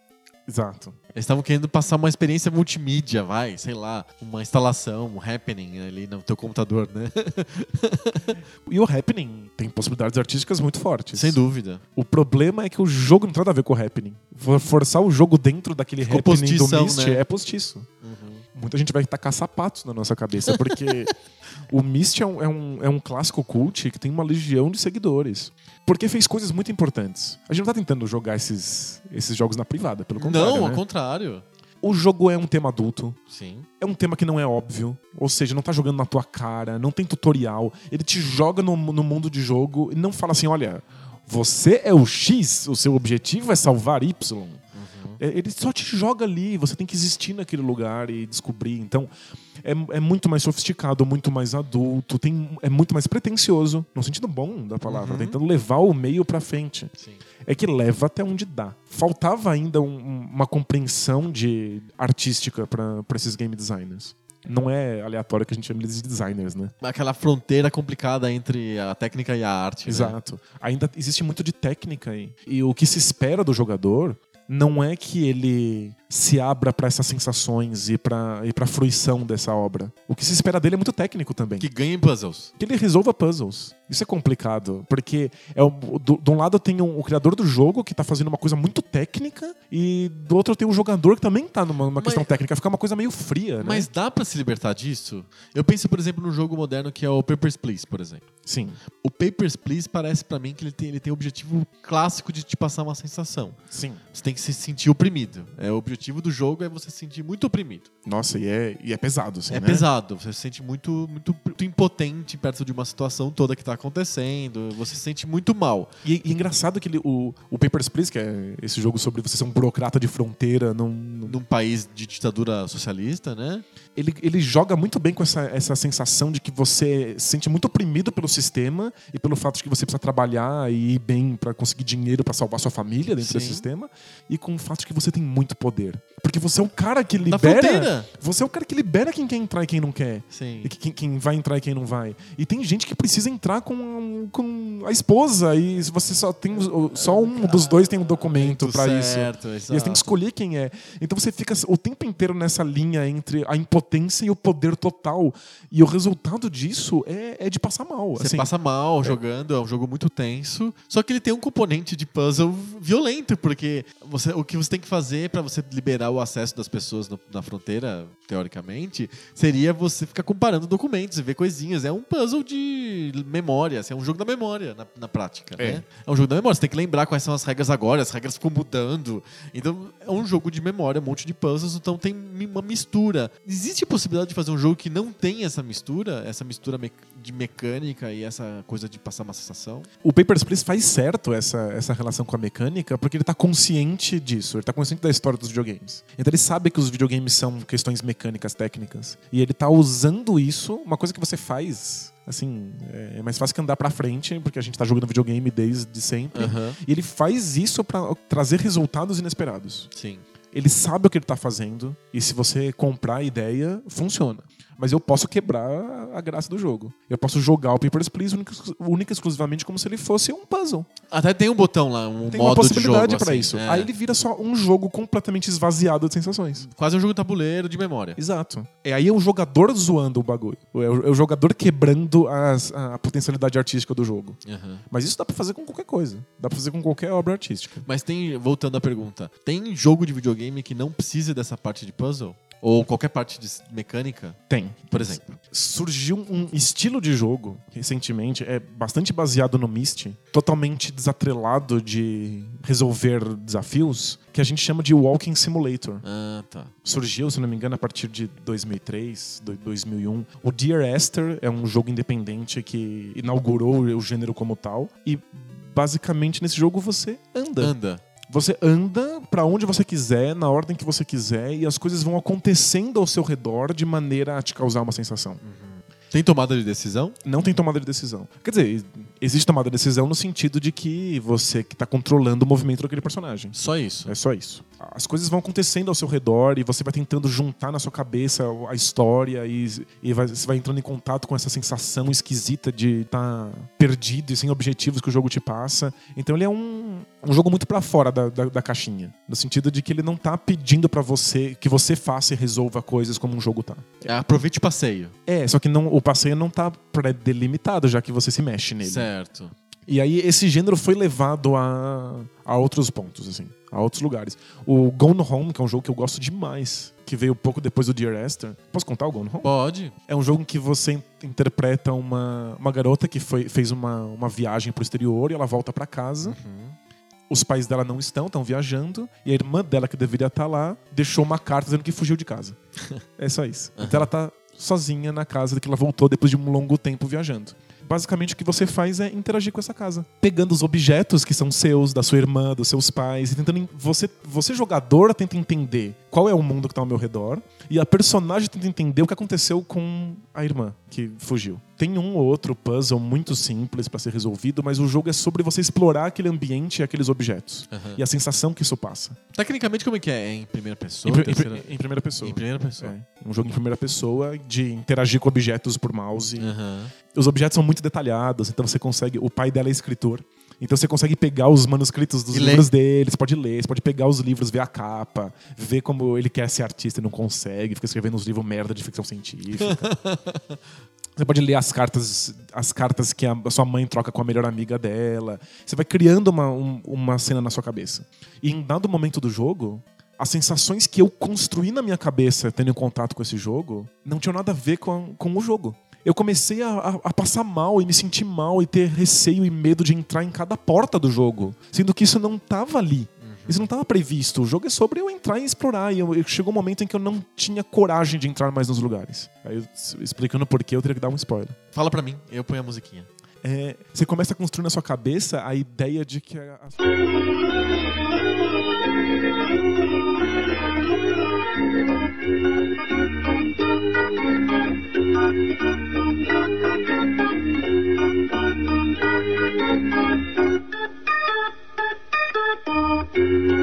Exato. Eles estavam querendo passar uma experiência multimídia, vai, sei lá, uma instalação, um happening ali no teu computador, né? E o Happening tem possibilidades artísticas muito fortes. Sem dúvida. O problema é que o jogo não tem nada a ver com o Happening. For- Forçar o jogo dentro daquele Ficou Happening do postição, Myst né? é postiço. Muita gente vai tacar sapatos na nossa cabeça, porque o Myst é um, é, um, é um clássico cult que tem uma legião de seguidores. Porque fez coisas muito importantes. A gente não tá tentando jogar esses, esses jogos na privada, pelo contrário. Não, né? ao contrário. O jogo é um tema adulto, Sim. é um tema que não é óbvio, ou seja, não tá jogando na tua cara, não tem tutorial. Ele te joga no, no mundo de jogo e não fala assim: olha, você é o X, o seu objetivo é salvar Y. É, Ele só te joga ali, você tem que existir naquele lugar e descobrir. Então, é, é muito mais sofisticado, muito mais adulto, tem, é muito mais pretencioso, no sentido bom da palavra, tentando levar o meio pra frente Sim. é que leva até onde dá. Faltava ainda um- um- uma compreensão de artística para esses game designers. Não é aleatório que a gente chama eles de designers, né? Aquela fronteira complicada entre a técnica e a arte. né? Exato. Ainda existe muito de técnica aí. E o que se espera do jogador não é que ele se abra para essas sensações e para e para fruição dessa obra. O que se espera dele é muito técnico também. Que ganha em puzzles. que ele resolva puzzles. Isso é complicado, porque é o, do, de um lado tem um- o criador do jogo que tá fazendo uma coisa muito técnica e do outro tem o jogador que também tá numa, numa Mas- questão técnica. Fica uma coisa meio fria, né? Mas dá pra se libertar disso? Eu penso, por exemplo, no jogo moderno que é o Papers, Please, por exemplo. Sim. O Papers, Please parece pra mim que ele tem, ele tem o objetivo clássico de te passar uma sensação. Sim. Você tem que se sentir oprimido. É, o objetivo do jogo é você se sentir muito oprimido. Nossa, e é, e é pesado, assim, é né? pesado. Você se sente muito, muito, muito impotente perto de uma situação toda que tá acontecendo. Você se sente muito mal. E, e é engraçado que ele, o, o Papers, Please, que é esse jogo sobre você ser um burocrata de fronteira, num, num- Num país de ditadura socialista, né? Ele, ele joga muito bem com essa, essa sensação de que você se sente muito oprimido pelo sistema e pelo fato de que você precisa trabalhar e ir bem pra conseguir dinheiro pra salvar sua família dentro Sim. desse sistema e com o fato de que você tem muito poder. Porque você é o cara que libera. Você é o cara que libera quem quer entrar e quem não quer. Sim. E que- quem, quem vai entrar e quem não vai. E tem gente que precisa entrar com, com a esposa e você só tem só um dos dois tem um documento pra isso. certo, E exato. têm que escolher quem é. Então você fica o tempo inteiro nessa linha entre a impotência e o poder total. E o resultado disso é, é de passar mal. Você assim. passa mal jogando, é um jogo muito tenso. Só que ele tem um componente de puzzle violento, porque você, o que você tem que fazer pra você liberar o acesso das pessoas no- na fronteira, teoricamente, seria você ficar comparando documentos e ver coisinhas. É um puzzle de memória, assim, é um jogo da memória na, na prática. É. Né? é um jogo da memória. Você tem que lembrar quais são as regras agora, as regras ficam mudando. Então, é um jogo de memória, um monte de puzzles, então tem uma mistura. Existe a possibilidade de fazer um jogo que não tem essa mistura, essa mistura de mecânica e essa coisa de passar uma sensação? O Papers, Please faz certo essa, essa relação com a mecânica porque ele tá consciente disso, ele tá consciente da história dos videogames. Então ele sabe que os videogames são questões mecânicas, técnicas. E ele tá usando isso, uma coisa que você faz, assim, é mais fácil que andar pra frente, porque a gente tá jogando videogame desde sempre. Aham. E ele faz isso pra trazer resultados inesperados. Sim. Ele sabe o que ele tá fazendo, e se você comprar a ideia, funciona. Mas eu posso quebrar a graça do jogo. Eu posso jogar o Papers, Please única, única e exclusivamente como se ele fosse um puzzle. Até tem um botão lá, um Tem uma modo de possibilidade pra assim, isso. é. Aí ele vira só um jogo completamente esvaziado de sensações. Quase um jogo tabuleiro de memória. Exato. É aí é o jogador zoando o bagulho. É o, é o jogador quebrando as- a, potencialidade artística do jogo. Aham. Mas isso dá pra fazer com qualquer coisa. Dá pra fazer com qualquer obra artística. Mas tem, voltando à pergunta, tem jogo de videogame que não precisa dessa parte de puzzle? Ou qualquer parte de mecânica? Tem. Por exemplo. Surgiu um estilo de jogo recentemente, é bastante baseado no Myst, totalmente desatrelado de resolver desafios, que a gente chama de Walking Simulator. Ah, tá. surgiu, se não me engano, a partir de 2003, do- 2001. O Dear Esther é um jogo independente que inaugurou o gênero como tal. E basicamente nesse jogo você anda. Anda. Você anda pra onde você quiser, na ordem que você quiser, e as coisas vão acontecendo ao seu redor de maneira a te causar uma sensação. Tem tomada de decisão? Não tem tomada de decisão. Quer dizer, existe tomada de decisão no sentido de que você que tá controlando o movimento daquele personagem. Só isso. É só isso. As coisas vão acontecendo ao seu redor e você vai tentando juntar na sua cabeça a história e, e vai- você vai entrando em contato com essa sensação esquisita de estar perdido e sem objetivos que o jogo te passa. Então ele é um, um jogo muito pra fora da, da, da caixinha. No sentido de que ele não tá pedindo pra você que você faça e resolva coisas como um jogo tá. É, aproveite o passeio. É, só que não, o passeio não tá pré-delimitado, já que você se mexe nele. Certo. E aí esse gênero foi levado a, a outros pontos, assim, a outros lugares. O Gone Home, que é um jogo que eu gosto demais, que veio pouco depois do Dear Esther. Posso contar o Gone Home? Pode. É um jogo em que você in- interpreta uma, uma garota que foi, fez uma, uma viagem pro exterior e ela volta pra casa. Os pais dela não estão, estão viajando. E a irmã dela, que deveria estar lá, deixou uma carta dizendo que fugiu de casa. é só isso. Então ela tá sozinha na casa que ela voltou depois de um longo tempo viajando. Basicamente o que você faz é interagir com essa casa, pegando os objetos que são seus, da sua irmã, dos seus pais, e tentando en- você, você jogador tenta entender qual é o mundo que está ao meu redor, e a personagem tenta entender o que aconteceu com a irmã que fugiu. Tem um ou outro puzzle muito simples para ser resolvido, mas o jogo é sobre você explorar aquele ambiente e aqueles objetos. Aham. E a sensação que isso passa. Tecnicamente, como é que é? É em primeira pessoa? Em, pri- em pri- em primeira pessoa. Em primeira pessoa. É, um jogo em primeira pessoa de interagir com objetos por mouse. Aham. Os objetos são muito detalhados, então você consegue. O pai dela é escritor. Então você consegue pegar os manuscritos dos E livros dele, você pode ler, você pode pegar os livros, ver a capa, ver como ele quer ser artista e não consegue, fica escrevendo uns livros merda de ficção científica. Você pode ler as cartas, as cartas que a sua mãe troca com a melhor amiga dela. Você vai criando uma, um- uma cena na sua cabeça. E em dado momento do jogo, as sensações que eu construí na minha cabeça tendo contato com esse jogo não tinham nada a ver com, com o jogo. Eu comecei a, a- a passar mal e me sentir mal e ter receio e medo de entrar em cada porta do jogo, sendo que isso não estava ali. Isso não estava previsto. O jogo é sobre eu entrar e explorar. E eu- eu- chegou um momento em que eu não tinha coragem de entrar mais nos lugares. Aí, eu, explicando por quê, eu teria que dar um spoiler. Fala pra mim, eu ponho a musiquinha. É, você começa a construir na sua cabeça a ideia de que a-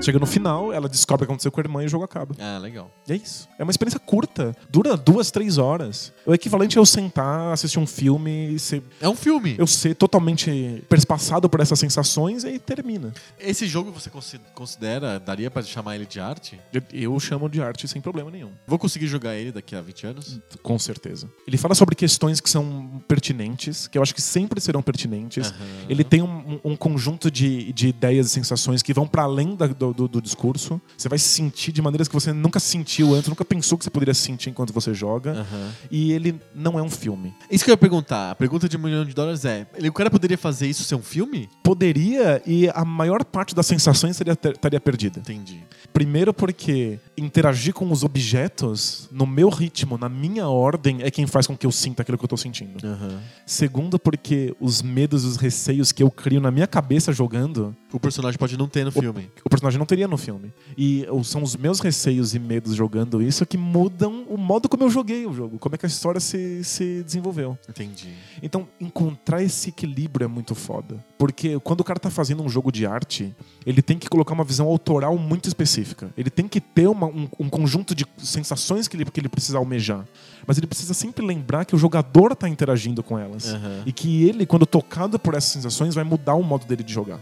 Chega no final, ela descobre o que aconteceu com a irmã e o jogo acaba. Ah, legal. E é isso. É uma experiência curta. Dura duas, três horas. O equivalente é eu sentar, assistir um filme e ser, É um filme. eu ser totalmente perspassado por essas sensações e termina. Esse jogo você consi- considera, daria pra chamar ele de arte? Eu- chamo de arte sem problema nenhum. Vou conseguir jogar ele daqui a 20 anos? Com certeza. Ele fala sobre questões que são pertinentes, que eu acho que sempre serão pertinentes. Aham. Ele tem um, um conjunto de, de ideias e sensações que vão para além da- do, do- do discurso. Você vai se sentir de maneiras que você nunca sentiu antes, nunca pensou que você poderia se sentir enquanto você joga. Aham. E ele não é um filme. Isso que eu ia perguntar. A pergunta de um milhão de dólares é: ele- o cara poderia fazer isso ser um filme? Poderia, e a maior parte das sensações seria, ter- estaria perdida. Entendi. Primeiro porque interagir com os objetos no meu ritmo, na minha ordem, é quem faz com que eu sinta aquilo que eu tô sentindo. Aham. Segundo porque os medos e os receios que eu crio na minha cabeça jogando, O personagem pode não ter no filme. o personagem não teria no filme. E o- são os meus receios e medos jogando isso que mudam o modo como eu joguei o jogo, como é que a história se, se desenvolveu. Entendi. Então, encontrar esse equilíbrio é muito foda. Porque quando o cara tá fazendo um jogo de arte, ele tem que colocar uma visão autoral muito específica. Ele tem que ter uma- um, um conjunto de sensações que ele, que ele precisa almejar. Mas ele precisa sempre lembrar que o jogador tá interagindo com elas. Aham. E que ele, quando tocado por essas sensações, vai mudar o modo dele de jogar.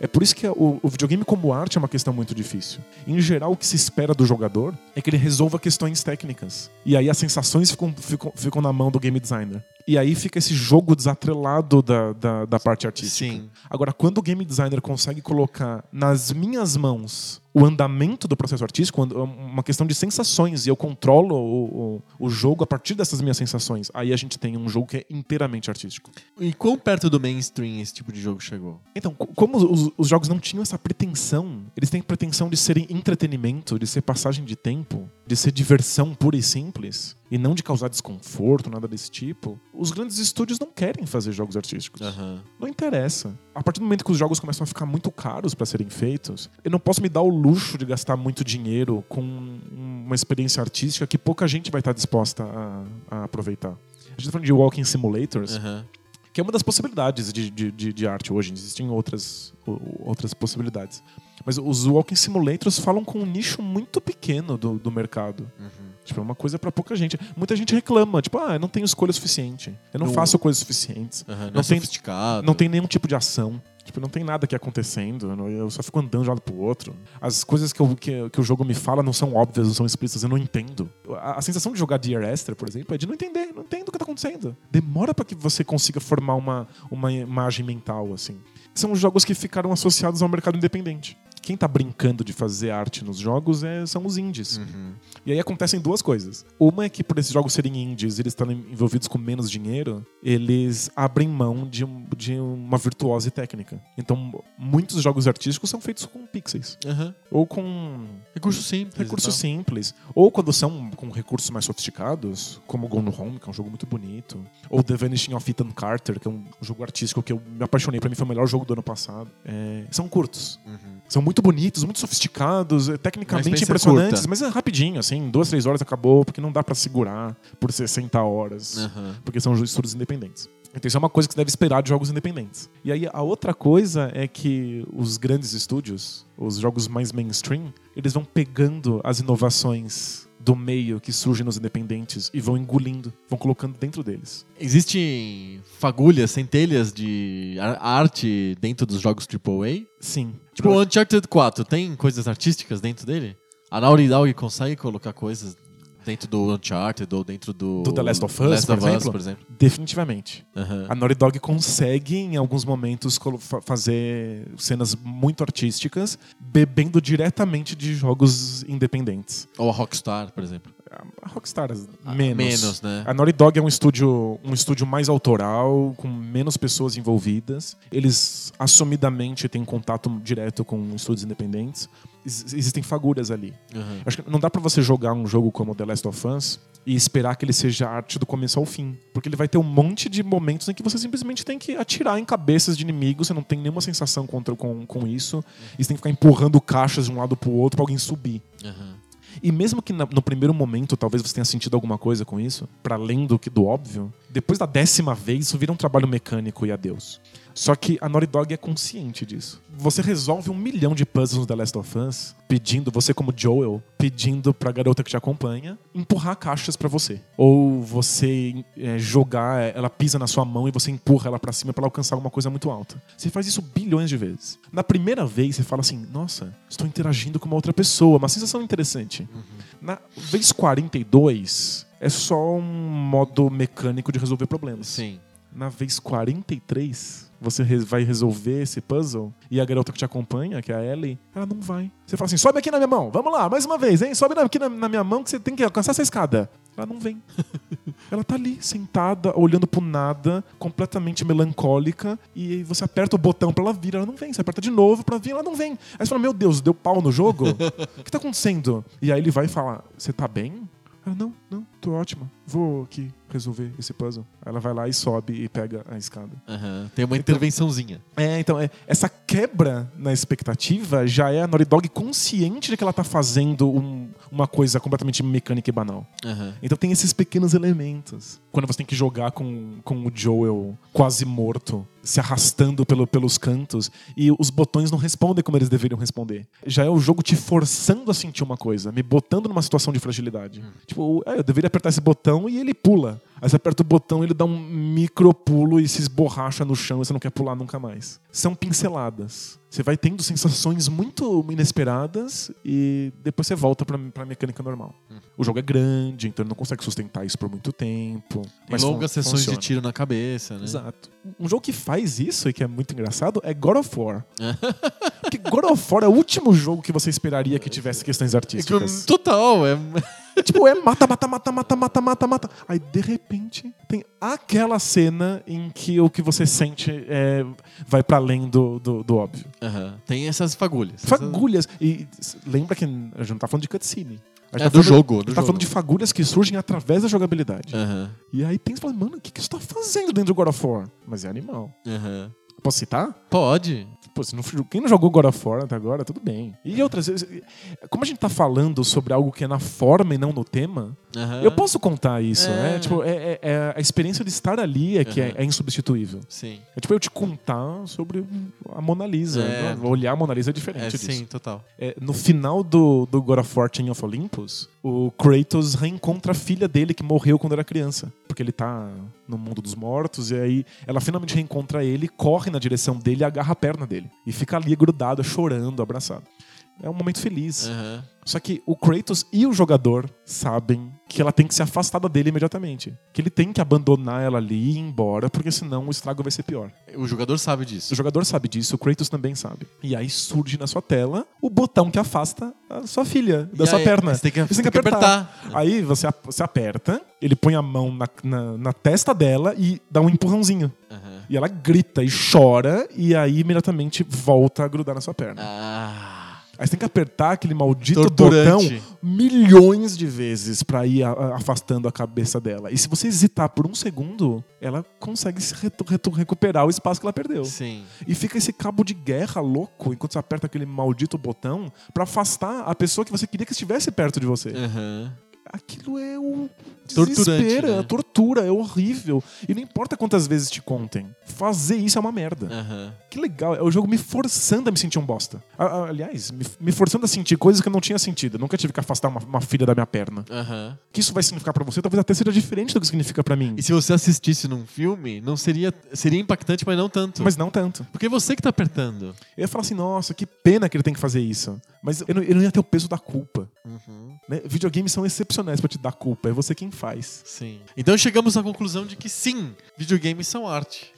É por isso que o, o videogame como arte é uma questão muito difícil. Em geral, o que se espera do jogador é que ele resolva questões técnicas. E aí as sensações ficam, ficam, ficam na mão do game designer. E aí fica esse jogo desatrelado da, da, da parte artística. Sim. Agora, quando o game designer consegue colocar nas minhas mãos o andamento do processo artístico, uma questão de sensações, e eu controlo o, o, o jogo a partir dessas minhas sensações, aí a gente tem um jogo que é inteiramente artístico. E quão perto do mainstream esse tipo de jogo chegou? Então, co- como os, os jogos não tinham essa pretensão, eles têm pretensão de serem entretenimento, de ser passagem de tempo, de ser diversão pura e simples, e não de causar desconforto, nada desse tipo, os grandes estúdios não querem fazer jogos artísticos. Aham. Não interessa. A partir do momento que os jogos começam a ficar muito caros para serem feitos, eu não posso me dar o luxo de gastar muito dinheiro com uma experiência artística que pouca gente vai estar disposta a, a aproveitar. A gente tá falando de walking simulators, Aham. que é uma das possibilidades de, de, de, de arte hoje. Existem outras, outras possibilidades. Mas os walking simulators falam com um nicho muito pequeno do, do mercado. Uhum. Tipo, é uma coisa para pouca gente. Muita gente reclama, tipo, ah, eu não tenho escolha suficiente. Eu não, Não- faço coisas suficientes. Aham. Não, Não é tem- sofisticado. Não tem nenhum tipo de ação. Tipo, não tem nada aqui acontecendo. Eu só fico andando de um lado pro outro. As coisas que, eu- que, que o jogo me fala não são óbvias, não são explícitas, eu não entendo. A, a sensação de jogar Dear Esther, por exemplo, é de não entender, não entendo o que tá acontecendo. Demora para que você consiga formar uma, uma imagem mental, assim. São jogos que ficaram associados ao mercado independente. Quem tá brincando de fazer arte nos jogos é- são os indies. Uhum. E aí acontecem duas coisas. Uma é que por esses jogos serem indies, eles estão envolvidos com menos dinheiro, eles abrem mão de, de uma virtuose técnica. Então, muitos jogos artísticos são feitos com pixels. Aham. Ou com Recurso simples. recursos e tal. simples. Ou quando são com recursos mais sofisticados, como Gone Home, que é um jogo muito bonito. Ou The Vanishing of Ethan Carter, que é um jogo artístico que eu me apaixonei. Pra mim foi o melhor jogo do ano passado. É, são curtos. Uhum. São muito bonitos, muito sofisticados, é, tecnicamente impressionantes, curta. mas é rapidinho, assim, duas, três horas acabou, porque não dá pra segurar por 60 horas, Aham. porque são estudos independentes. Então isso é uma coisa que você deve esperar de jogos independentes. E aí a outra coisa é que os grandes estúdios, os jogos mais mainstream, eles vão pegando as inovações do meio que surgem nos independentes e vão engolindo, vão colocando dentro deles. Existem fagulhas, centelhas de ar- arte dentro dos jogos AAA? Sim. Tipo, o Uncharted 4 tem coisas artísticas dentro dele? A Naughty Dog consegue colocar coisas dentro do Uncharted ou dentro do... Do The Last of Us, Last por of Us, exemplo? por exemplo. Definitivamente. Aham. A Naughty Dog consegue, em alguns momentos, fazer cenas muito artísticas, bebendo diretamente de jogos independentes. Ou a Rockstar, por exemplo. A Rockstar, Ah, menos. Menos, né? A Naughty Dog é um estúdio, um estúdio mais autoral, com menos pessoas envolvidas. Eles assumidamente têm contato direto com estúdios independentes. Ex- Existem fagulhas ali. Aham. Acho que não dá pra você jogar um jogo como The Last of Us e esperar que ele seja arte do começo ao fim. Porque ele vai ter um monte de momentos em que você simplesmente tem que atirar em cabeças de inimigos, você não tem nenhuma sensação contra, com, com isso. E você tem que ficar empurrando caixas de um lado pro outro pra alguém subir. Aham. E mesmo que no primeiro momento talvez você tenha sentido alguma coisa com isso, para além do que do óbvio, depois da décima vez isso vira um trabalho mecânico e adeus. Só que a Naughty Dog é consciente disso. Você resolve um milhão de puzzles no The Last of Us pedindo, você como Joel, pedindo pra garota que te acompanha empurrar caixas pra você. Ou você é, jogar, ela pisa na sua mão e você empurra ela pra cima pra ela alcançar alguma coisa muito alta. Você faz isso bilhões de vezes. Na primeira vez, você fala assim: nossa, estou interagindo com uma outra pessoa, uma sensação interessante. Na vez 42, é só um modo mecânico de resolver problemas. Sim. Na vez 43, você vai resolver esse puzzle e a garota que te acompanha, que é a Ellie, ela não vai. Você fala assim: sobe aqui na minha mão, vamos lá, mais uma vez, hein? Sobe aqui na, na minha mão que você tem que alcançar essa escada. Ela não vem. ela tá ali, sentada, olhando pro nada, completamente melancólica, e aí você aperta o botão pra ela vir, ela não vem. Você aperta de novo pra vir, ela não vem. Aí você fala: meu Deus, deu pau no jogo? O que tá acontecendo? E aí ele vai falar: você tá bem? Ela, não, não, tô ótima. Vou aqui resolver esse puzzle. Ela vai lá e sobe e pega a escada. Aham. Tem uma intervençãozinha. É, então, é, essa quebra na expectativa já é a Naughty Dog consciente de que ela tá fazendo um- uma coisa completamente mecânica e banal. Aham. Então tem esses pequenos elementos. Quando você tem que jogar com, com o Joel quase morto, se arrastando pelo, pelos cantos, e os botões não respondem como eles deveriam responder. Já é o jogo te forçando a sentir uma coisa, me botando numa situação de fragilidade. Tipo, é, eu deveria apertar esse botão e ele pula. Aí você aperta o botão, ele dá um micro pulo e se esborracha no chão e você não quer pular nunca mais. São pinceladas. Você vai tendo sensações muito inesperadas e depois você volta pra, pra mecânica normal. O jogo é grande, então ele não consegue sustentar isso por muito tempo. Tem Mas longas fun- sessões funciona. de tiro na cabeça, né? Exato. Um jogo que faz isso e que é muito engraçado é God of War. Porque God of War é o último jogo que você esperaria que tivesse questões É artísticas. total, é. tipo, é mata, mata, mata, mata, mata, mata, mata. Aí, de repente, tem aquela cena em que o que você sente é, vai para além do, do, do óbvio. Aham. Tem essas fagulhas. Fagulhas. E s- lembra que a gente não tá falando de cutscene. A gente É tá do falando- jogo, A gente tá jogo. falando de fagulhas que surgem através da jogabilidade. Aham. E aí tem que falar, mano, o que, que isso tá fazendo dentro do God of War? Mas é animal. Aham. Posso citar? Pode. Pô, se não, quem não jogou God of War até agora, tudo bem. E outras vezes, como a gente tá falando sobre algo que é na forma e não no tema, Aham. eu posso contar isso, É. né? Tipo, é, é- é a experiência de estar ali é que é, Aham. é insubstituível. Sim. É tipo eu te contar sobre a Mona Lisa. É. né? Olhar a Mona Lisa é É, diferente disso. sim, total. É, no final do, do God of War Chain of Olympus, o Kratos reencontra a filha dele que morreu quando era criança. Porque ele tá no mundo dos mortos, e aí ela finalmente reencontra ele, corre na direção dele e agarra a perna dele. E fica ali grudado, chorando, abraçado. É um momento feliz. Aham. Só que o Kratos e o jogador sabem que ela tem que ser afastada dele imediatamente. Que ele tem que abandonar ela ali e ir embora, porque senão o estrago vai ser pior. O jogador sabe disso. O jogador sabe disso, o Kratos também sabe. E aí surge na sua tela o botão que afasta a sua filha da E sua aí, perna. Você tem que, Você tem que apertar. Aí você, você aperta, ele põe a mão na, na, na testa dela e dá um empurrãozinho. Aham. E ela grita e chora, e aí imediatamente volta a grudar na sua perna. Ah. Aí você tem que apertar aquele maldito Torturante. botão milhões de vezes pra ir afastando a cabeça dela. E se você hesitar por um segundo, ela consegue se recuperar o espaço que ela perdeu. Sim. E fica esse cabo de guerra louco enquanto você aperta aquele maldito botão pra afastar a pessoa que você queria que estivesse perto de você. Aham. Aquilo é o Desespero, né? é tortura, é horrível. E não importa quantas vezes te contem, fazer isso é uma merda. Aham. Que legal, é o jogo me forçando a me sentir um bosta. Aliás, me, forçando a sentir coisas que eu não tinha sentido. Eu nunca tive que afastar uma, uma filha da minha perna. O que isso vai significar pra você talvez até seja diferente do que significa pra mim. E se você assistisse num filme, não seria. Seria impactante, mas não tanto. Mas não tanto. Porque é você que tá apertando. Eu ia falar assim, nossa, que pena que ele tem que fazer isso. Mas eu não, eu não ia ter o peso da culpa. Uhum. né? Videogames são excepcionais pra te dar culpa. É você quem faz. Sim. Então chegamos à conclusão de que sim, videogames são arte.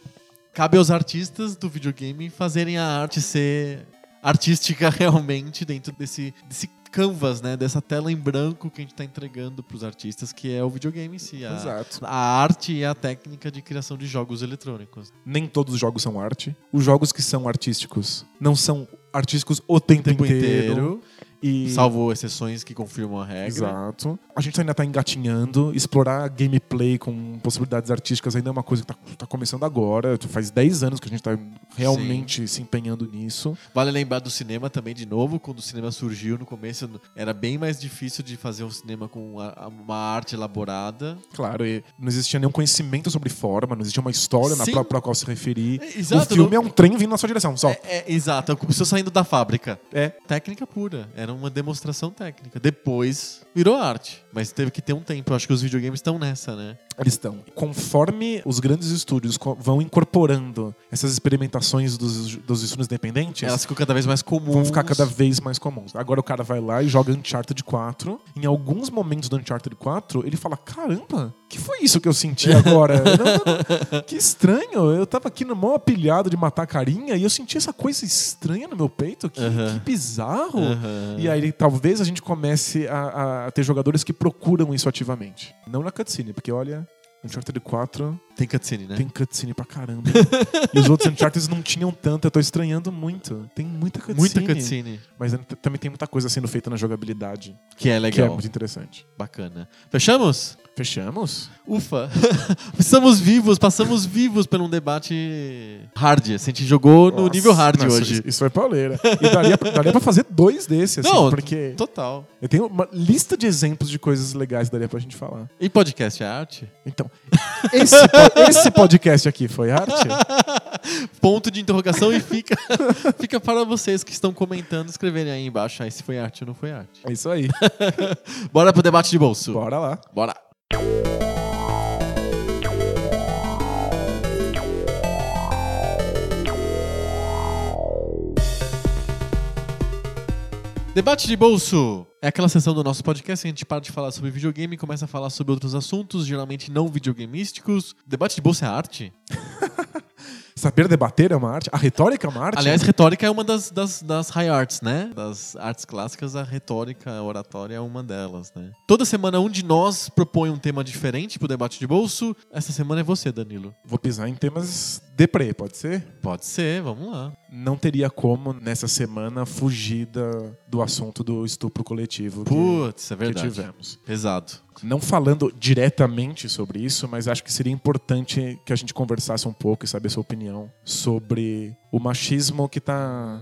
Cabe aos artistas do videogame fazerem a arte ser artística realmente dentro desse, desse canvas, né? Dessa tela em branco que a gente tá entregando pros artistas, que é o videogame em si. A, Exato. a arte e a técnica de criação de jogos eletrônicos. Nem todos os jogos são arte. Os jogos que são artísticos não são artísticos o tempo, O tempo inteiro. inteiro. E... Salvo exceções que confirmam a regra. Exato. A gente ainda tá engatinhando. Explorar gameplay com possibilidades artísticas ainda é uma coisa que tá, tá começando agora. Faz 10 anos que a gente tá realmente se empenhando nisso. Vale lembrar do cinema também, de novo, quando o cinema surgiu no começo, era bem mais difícil de fazer um cinema com uma arte elaborada. Claro, e não existia nenhum conhecimento sobre forma, não existia uma história na Sim. pra, pra qual se referir. É, exato, o filme não- é um trem vindo na sua direção, só. É, é, exato, começou saindo da fábrica. É. Técnica pura, era uma demonstração técnica. Depois virou arte, mas teve que ter um tempo. Eu acho que os videogames estão nessa, né? Estão. Conforme os grandes estúdios vão incorporando essas experimentações dos, dos estúdios independentes, Elas ficam cada vez mais comuns. vão ficar cada vez mais comuns. Agora o cara vai lá e joga Uncharted 4. Em alguns momentos do Uncharted 4, ele fala: Caramba, que foi isso que eu senti agora? Não- não- que estranho. Eu tava aqui no maior apilhado de matar carinha e eu senti essa coisa estranha no meu peito. Que, Aham. que bizarro. Aham. E aí talvez a gente comece a, a ter jogadores que procuram isso ativamente. Não na cutscene, porque olha. Uncharted 4 Tem cutscene, né? tem cutscene pra caramba. e os outros Uncharted não tinham tanto, eu tô estranhando muito. Tem muita cutscene. Muita cutscene. Mas t- também tem muita coisa sendo feita na jogabilidade, Que é que é legal. muito interessante. Bacana. Fechamos? Fechamos? Ufa! Estamos vivos, passamos vivos por um debate hard. Assim, a gente jogou no Nossa, nível hard nossa, hoje. Isso, foi pauleira. E daria, pra- daria pra fazer dois desses, assim, Não, porque Total. eu tenho uma lista de exemplos de coisas legais que daria pra gente falar. E podcast é arte? Então, esse, esse podcast aqui foi arte? Ponto de interrogação e fica, fica para vocês que estão comentando, escreverem aí embaixo aí se foi arte ou não foi arte. É isso aí. Bora pro debate de bolso. Bora lá. Bora. Debate de bolso é aquela sessão do nosso podcast que a gente para de falar sobre videogame e começa a falar sobre outros assuntos, geralmente não videogameísticos. Debate de bolso é arte? Saber debater é uma arte? A retórica é uma arte? Aliás, retórica é uma das, das, das high arts, né? Das artes clássicas, a retórica, a oratória é uma delas, né? Toda semana um de nós propõe um tema diferente pro debate de bolso. Essa semana é você, Danilo. Vou pisar em temas deprê, pode ser? Pode ser, vamos lá. Não teria como, nessa semana, fugir da- do assunto do estupro coletivo que, Putz, é que verdade. tivemos. Pesado. Não falando diretamente sobre isso, mas acho que seria importante que a gente conversasse um pouco e saber sua opinião sobre o machismo que está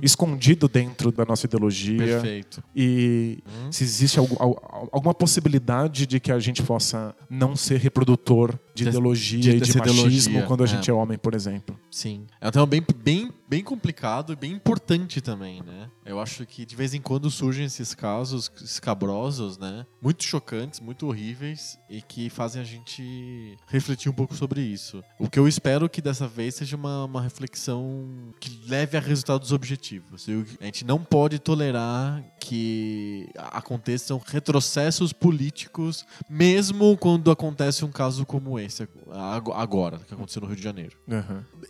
escondido dentro da nossa ideologia Perfeito. e Uhum. se existe algu- al- alguma possibilidade de que a gente possa não ser reprodutor de Des- ideologia de- e de machismo ideologia, quando a é. gente é homem, por exemplo. Sim. É um tema bem, bem, bem complicado e bem importante também, né? Eu acho que de vez em quando surgem esses casos escabrosos, né? Muito chocantes, muito horríveis e que fazem a gente refletir um pouco sobre isso. O que eu espero que dessa vez seja uma, uma reflexão que leve a resultados objetivos. A gente não pode tolerar que aconteçam retrocessos políticos, mesmo quando acontece um caso como esse, ag- agora, que aconteceu no Rio de Janeiro.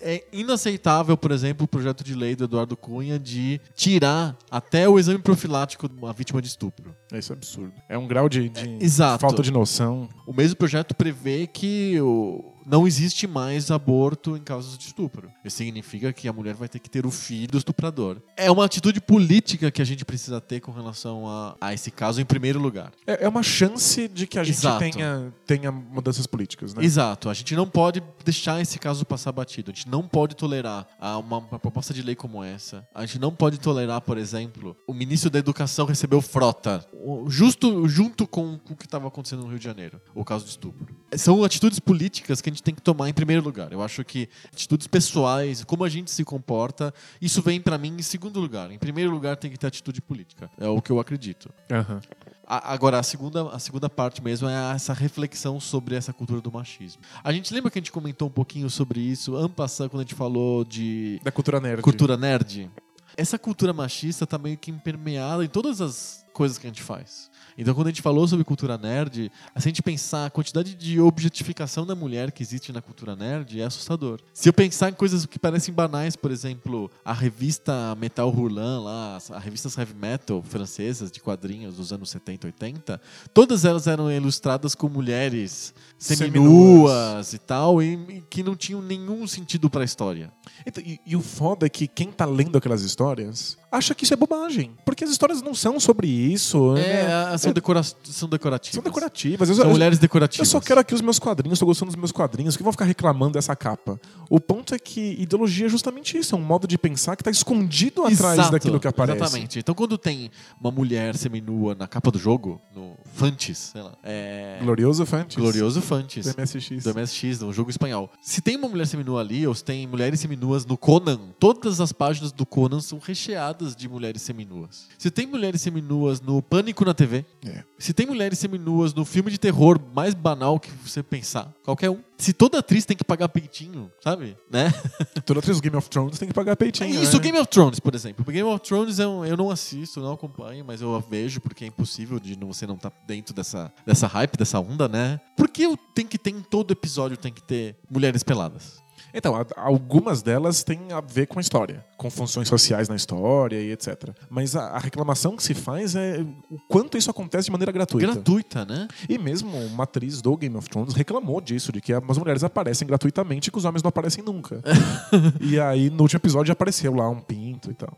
É inaceitável, por exemplo, o projeto de lei do Eduardo Cunha de tirar até o exame profilático de uma vítima de estupro. Isso é absurdo. É um grau de, de exato. falta de noção. O mesmo projeto prevê que o- não existe mais aborto em casos de estupro. Isso significa que a mulher vai ter que ter o filho do estuprador. É uma atitude política que a gente precisa ter com relação a, a esse caso em primeiro lugar. É, é uma chance de que a gente Exato. tenha, tenha mudanças políticas, né? Exato. A gente não pode deixar esse caso passar batido. A gente não pode tolerar ah, uma, uma proposta de lei como essa. A gente não pode tolerar, por exemplo, o ministro da Educação recebeu frota, justo junto com o que estava acontecendo no Rio de Janeiro, o caso de estupro. São atitudes políticas que a gente tem que tomar em primeiro lugar. Eu acho que atitudes pessoais, como a gente se comporta, isso vem pra mim em segundo lugar. Em primeiro lugar tem que ter atitude política. É o que eu acredito. Aham. A- Agora, a segunda, a segunda parte mesmo é essa reflexão sobre essa cultura do machismo. A gente lembra que a gente comentou um pouquinho sobre isso, ano passado, quando a gente falou de Da cultura nerd. cultura nerd? Essa cultura machista tá meio que impermeada em todas as coisas que a gente faz. Então, quando a gente falou sobre cultura nerd, se a gente pensar a quantidade de objetificação da mulher que existe na cultura nerd, é assustador. Se eu pensar em coisas que parecem banais, por exemplo, a revista Metal Hurlan, lá, as revistas heavy metal francesas de quadrinhos dos anos 70, 80, todas elas eram ilustradas com mulheres seminuas e tal, e, e que não tinham nenhum sentido para a história. Então, e, e o foda é que quem tá lendo aquelas histórias acha que isso é bobagem. Porque as histórias não são sobre isso. É, né? são, decora são decorativas. São decorativas. Eu, São eu- mulheres decorativas. Eu só quero aqui os meus quadrinhos, tô gostando dos meus quadrinhos, que vão ficar reclamando dessa capa. O ponto é que ideologia é justamente isso, é um modo de pensar que tá escondido atrás Exato, daquilo que aparece. Exatamente. Então, quando tem uma mulher seminua na capa do jogo, no Fantes, sei lá, é... Glorioso Fantes. Glorioso Fantes. Do MSX. Do MSX, um jogo espanhol. Se tem uma mulher seminua ali, ou se tem mulheres seminuas no Conan, todas as páginas do Conan são recheadas de mulheres seminuas. Se tem mulheres seminuas no Pânico na TV, É. se tem mulheres seminuas no filme de terror mais banal que você pensar, qualquer um. Se toda atriz tem que pagar peitinho, sabe? Né? Toda atriz do Game of Thrones tem que pagar peitinho. Isso, né? Game of Thrones, por exemplo. Game of Thrones é um- eu não assisto, não acompanho, mas eu vejo porque é impossível de não- você não estar dentro dessa, dessa hype, dessa onda, né? Por que tem que ter em todo episódio tem que ter mulheres peladas? Então, algumas delas têm a ver com a história, com funções sociais na história e etc. Mas a, a reclamação que se faz é o quanto isso acontece de maneira gratuita. Gratuita, né? E mesmo uma atriz do Game of Thrones reclamou disso, de que as mulheres aparecem gratuitamente e que os homens não aparecem nunca. e aí, no último episódio, apareceu lá um pinto e tal.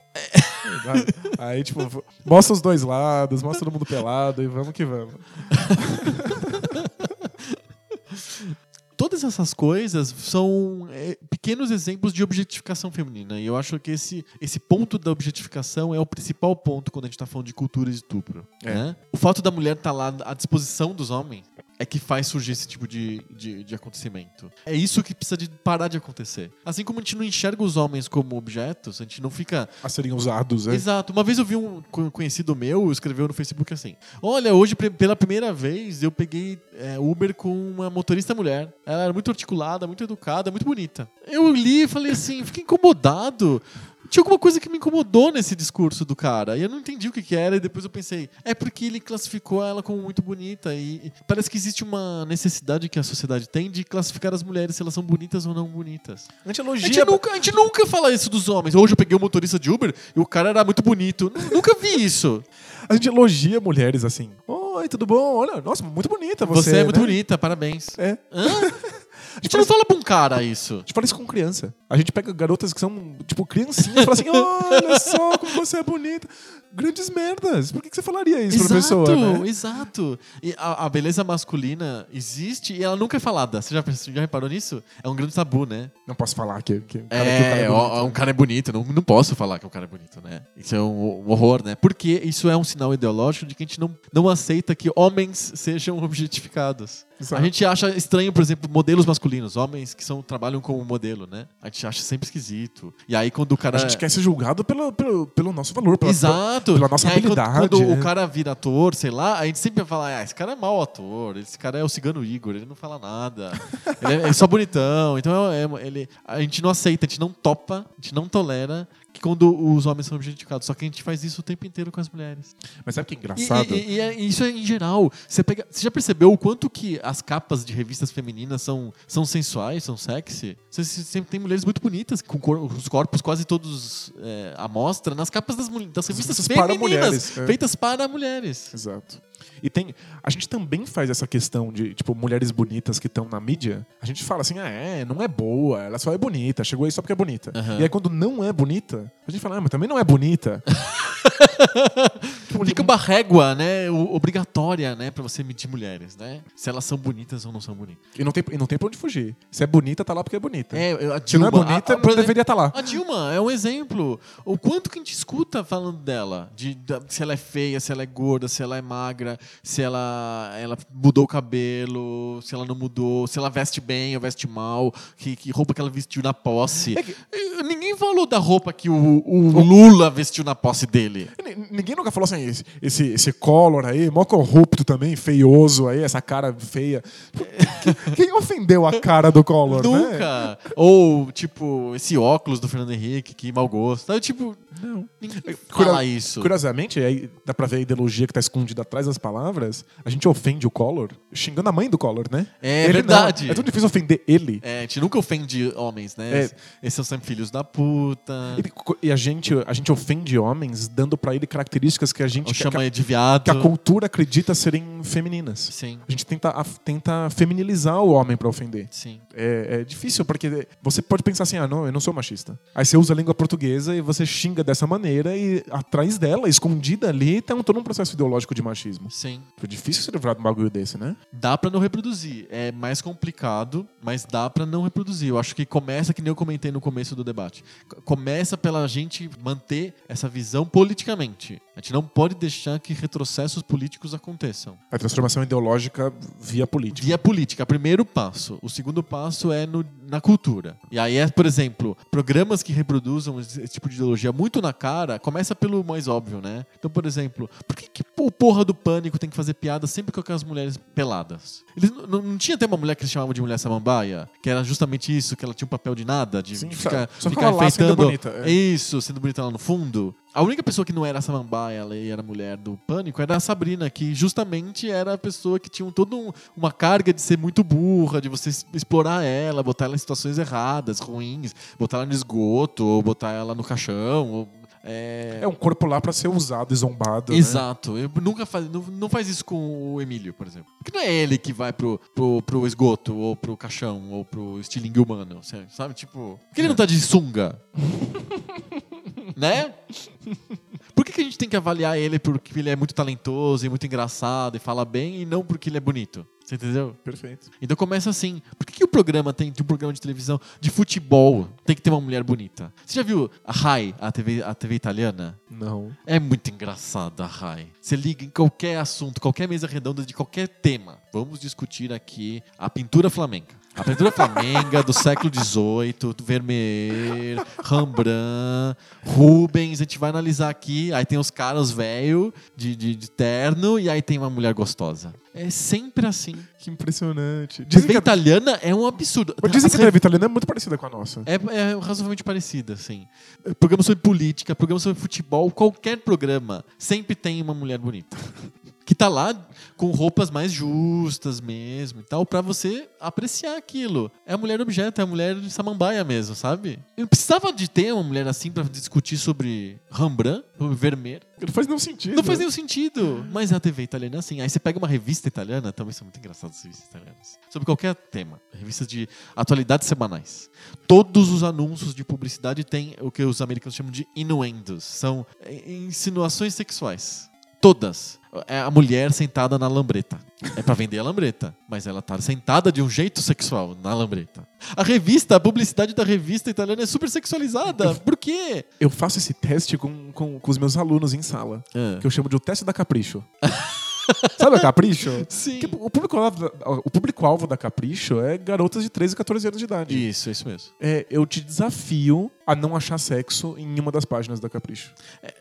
aí, tipo, mostra os dois lados, mostra todo mundo pelado e vamos que vamos. Todas essas coisas são é, pequenos exemplos de objetificação feminina. E eu acho que esse, esse ponto da objetificação é o principal ponto quando a gente está falando de cultura de estupro. É. né? O fato da mulher estar lá à disposição dos homens é que faz surgir esse tipo de, de, de acontecimento. É isso que precisa de parar de acontecer. Assim como a gente não enxerga os homens como objetos, a gente não fica A serem usados, né? Exato. Uma vez eu vi um co- conhecido meu escreveu no Facebook assim: Olha, hoje pela primeira vez eu peguei é, Uber com uma motorista mulher. Ela era muito articulada, muito educada, muito bonita. Eu li e falei assim: fiquei incomodado. Tinha alguma coisa que me incomodou nesse discurso do cara. E eu não entendi o que, que era. E depois eu pensei: é porque ele classificou ela como muito bonita. E, parece que existe uma necessidade que a sociedade tem de classificar as mulheres se elas são bonitas ou não bonitas. A gente A elogia. gente, nunca, a gente nunca fala isso dos homens. Hoje eu peguei um motorista de Uber e o cara era muito bonito. Nunca vi isso. A gente elogia mulheres assim. Oi, tudo bom? Olha, nossa, muito bonita você. Você, é muito né? bonita, parabéns. É. Hã? A gente não fala pra um cara isso. A gente fala isso com criança. A gente pega garotas que são, tipo, criancinhas e fala assim: olha só como você é bonita. Grandes merdas. Por que, que você falaria isso pra pessoa? Né? exato. E a, a beleza masculina existe e ela nunca é falada. Você já, já reparou nisso? É um grande tabu, né? Não posso falar que, que, o cara- que o cara É, é ó, bonito. um cara é bonito. Não, não posso falar que o cara é bonito, né? Isso é um, um horror, né? Porque isso é um sinal ideológico de que a gente não, não aceita que homens sejam objetificados. Exato. A gente acha estranho, por exemplo, modelos masculinos, homens que são, trabalham como modelo, né? A gente acha sempre esquisito. E aí quando o cara. A gente quer ser julgado pelo, pelo, pelo nosso valor, pela, Exato. pela nossa e aí, quando- habilidade. Quando, né? o cara vira ator, sei lá, a gente sempre vai falar, ah, esse cara é mau ator, esse cara é o cigano Igor, ele não fala nada. ele é, é só bonitão. Então é- é- ele, a gente não aceita, a gente não topa, a gente não tolera que quando os homens são objetificados. Só que a gente faz isso o tempo inteiro com as mulheres. Mas sabe que é engraçado? e- e é- e isso é em geral. Você, pega, você já percebeu o quanto que as capas de revistas femininas são, são sensuais, são sexy? Você se- sempre tem mulheres muito bonitas, com cor- os corpos quase todos é, à mostra, nas capas das, das revistas revistas para femininas, mulheres, é. feitas para mulheres. Exato. E tem. A gente também faz essa questão de, tipo, mulheres bonitas que estão na mídia. A gente fala assim, ah, é, não é boa, ela só é bonita, chegou aí só porque é bonita. Aham. E aí quando não é bonita, a gente fala, ah, mas também não é bonita. Fica uma régua, né, obrigatória, né, para você medir mulheres, né? Se elas são bonitas ou não são bonitas. E não, tem, e não tem pra onde fugir. Se é bonita, tá lá porque é bonita. É, eu- a Se não é Dilma- bonita, a- a- não exemplo, deveria estar lá. A Dilma é um exemplo. O quanto que a gente escuta falando dela, de, se ela é feia, se ela é gorda, se ela é magra, se ela, ela mudou o cabelo, se ela não mudou, se ela veste bem ou veste mal, que, que roupa que ela vestiu na posse. É que- Ninguém falou da roupa que o, o Lula vestiu na posse dele. Ni- Ninguém nunca falou assim, esse, esse, esse Collor aí, mó corrupto também, feioso aí, essa cara feia. Quem- ofendeu a cara do Collor, né? Nunca. Ou, tipo, esse óculos do Fernando Henrique, que mau gosto. Sabe, tipo, Não. Ninguém Cura- fala isso. Curiosamente, aí dá pra ver a ideologia que tá escondida atrás das palavras. A gente ofende o Collor xingando a mãe do Collor, né? É Ele verdade. não. É tão difícil ofender ele. É, a gente nunca ofende homens, né? É. Esses são sempre filhos da puta. Ele- e a gente, a gente ofende homens dando pra ele características que a gente que, chama que, de viado. que a cultura acredita serem femininas. Sim, A gente tenta, a- tenta feminilizar o homem pra ofender. sim. É, é difícil, porque você pode pensar assim, ah, não, eu não sou machista. Aí você usa a língua portuguesa e você xinga dessa maneira e atrás dela, escondida ali, tem um, todo um processo ideológico de machismo. Sim. Foi difícil se livrar de um bagulho desse, né? Dá pra não reproduzir. É mais complicado, mas dá pra não reproduzir. Eu acho que começa, que nem eu comentei no começo do debate. Começa pela gente manter essa visão politicamente. A gente não pode deixar que retrocessos políticos aconteçam. A transformação ideológica via política. Via política, primeiro passo. O segundo passo é no- na cultura. E aí é, por exemplo, programas que reproduzam esse, tipo de ideologia muito na cara, começa pelo mais óbvio, né? Então, por exemplo, por que, que o porra do pânico tem que fazer piada sempre com aquelas mulheres peladas? Eles não, não tinha até uma mulher que eles chamavam de mulher samambaia? Que era justamente isso, que ela tinha um papel de nada, de, Sim, de só- ficar, só ficar enfeitando. bonita, é. Isso, sendo bonita lá no fundo. A única pessoa que não era samambaia, ela era mulher do pânico, era a Sabrina, que justamente era a pessoa que tinha toda um- uma carga de ser muito burra, de você explorar ela, botar ela em situações erradas, ruins, botar ela no esgoto, ou botar ela no caixão. ou- é... É um corpo lá pra ser usado e zombado. né? Exato. Eu nunca faz, não, não faz isso com o Emílio, por exemplo. Porque não é ele que vai pro, pro, pro esgoto, ou pro caixão, ou pro estilingue humano, sabe? sabe? Tipo, por que ele não tá de sunga? né? Por que, que a gente tem que avaliar ele porque ele é muito talentoso e muito engraçado e fala bem e não porque ele é bonito? Você entendeu? Perfeito. Então começa assim. Por que, que o programa tem de um programa de televisão de futebol tem que ter uma mulher bonita? Você já viu a Rai, a TV, a TV italiana? Não. É muito engraçado a Rai. Você liga em qualquer assunto, qualquer mesa redonda de qualquer tema. Vamos discutir aqui a pintura flamenca. A pintura flamenga do século XVIII, do Vermeer, Rembrandt, Rubens. A gente vai analisar aqui. Aí tem os caras velho de, de, de terno e aí tem uma mulher gostosa. É sempre assim. Que impressionante. Dizem que, a, italiana é um absurdo. dizem que a TV italiana é muito parecida com a nossa. é, é razoavelmente parecida, assim. Programa sobre política, programa sobre futebol, qualquer programa sempre tem uma mulher bonita. Que tá lá com roupas mais justas mesmo e tal, pra você apreciar aquilo. É a mulher objeto, é a mulher de samambaia mesmo, sabe? Eu precisava de ter uma mulher assim pra discutir sobre Rembrandt, sobre Vermeer. Não faz nenhum sentido. Não faz nenhum sentido. Mas a TV italiana é assim. Aí você pega uma revista italiana, também são muito engraçadas as revistas italianas. Sobre qualquer tema. Revistas de atualidades semanais. Todos os anúncios de publicidade têm o que os americanos chamam de innuendos. São eh, insinuações sexuais. Todas. É a mulher sentada na lambreta. É pra vender a lambreta. Mas ela tá sentada de um jeito sexual na lambreta. A revista, a publicidade da revista italiana é super sexualizada. Por quê? Eu faço esse teste com, com, com os meus alunos em sala. Ah. Que eu chamo de o teste da capricho. Sabe a capricho? Sim. Que o público-alvo o público-alvo da Capricho é garotas de 13 e 14 anos de idade. Isso, isso mesmo. É, eu te desafio a não achar sexo em uma das páginas da Capricho.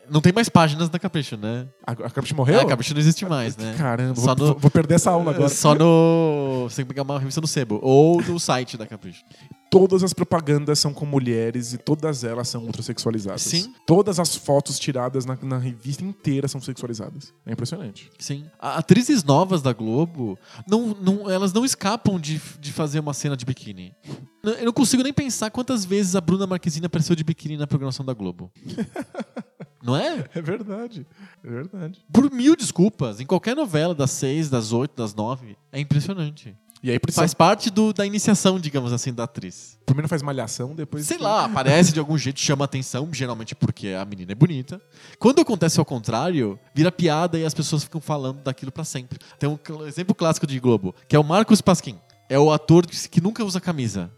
Não tem mais páginas da Capricho, né? A, a Capricho morreu? É, a Capricho não existe mais, né? Caramba, vou, no- vou perder essa aula agora. Só no. Você tem que pegar uma revista no Sebo. Ou no site da Capricho. Todas as propagandas são com mulheres e todas elas são ultrasexualizadas. Sim. Todas as fotos tiradas na, na revista inteira são sexualizadas. É impressionante. Sim. A- Atrizes novas da Globo, não, não, elas não escapam de, de fazer uma cena de biquíni. Eu não consigo nem pensar quantas vezes a Bruna Marquezine apareceu de biquíni na programação da Globo. Não é? É verdade. É verdade. Por mil desculpas. Em qualquer novela das seis, das oito, das nove. É impressionante. E aí precisa. Faz parte do, da iniciação, digamos assim, da atriz. Primeiro faz malhação, depois. Sei lá, aparece de algum jeito, chama atenção, geralmente porque a menina é bonita. Quando acontece ao contrário, vira piada e as pessoas ficam falando daquilo pra sempre. Tem um exemplo clássico de Globo, que é o Marcos Pasquim. É o ator que nunca usa camisa.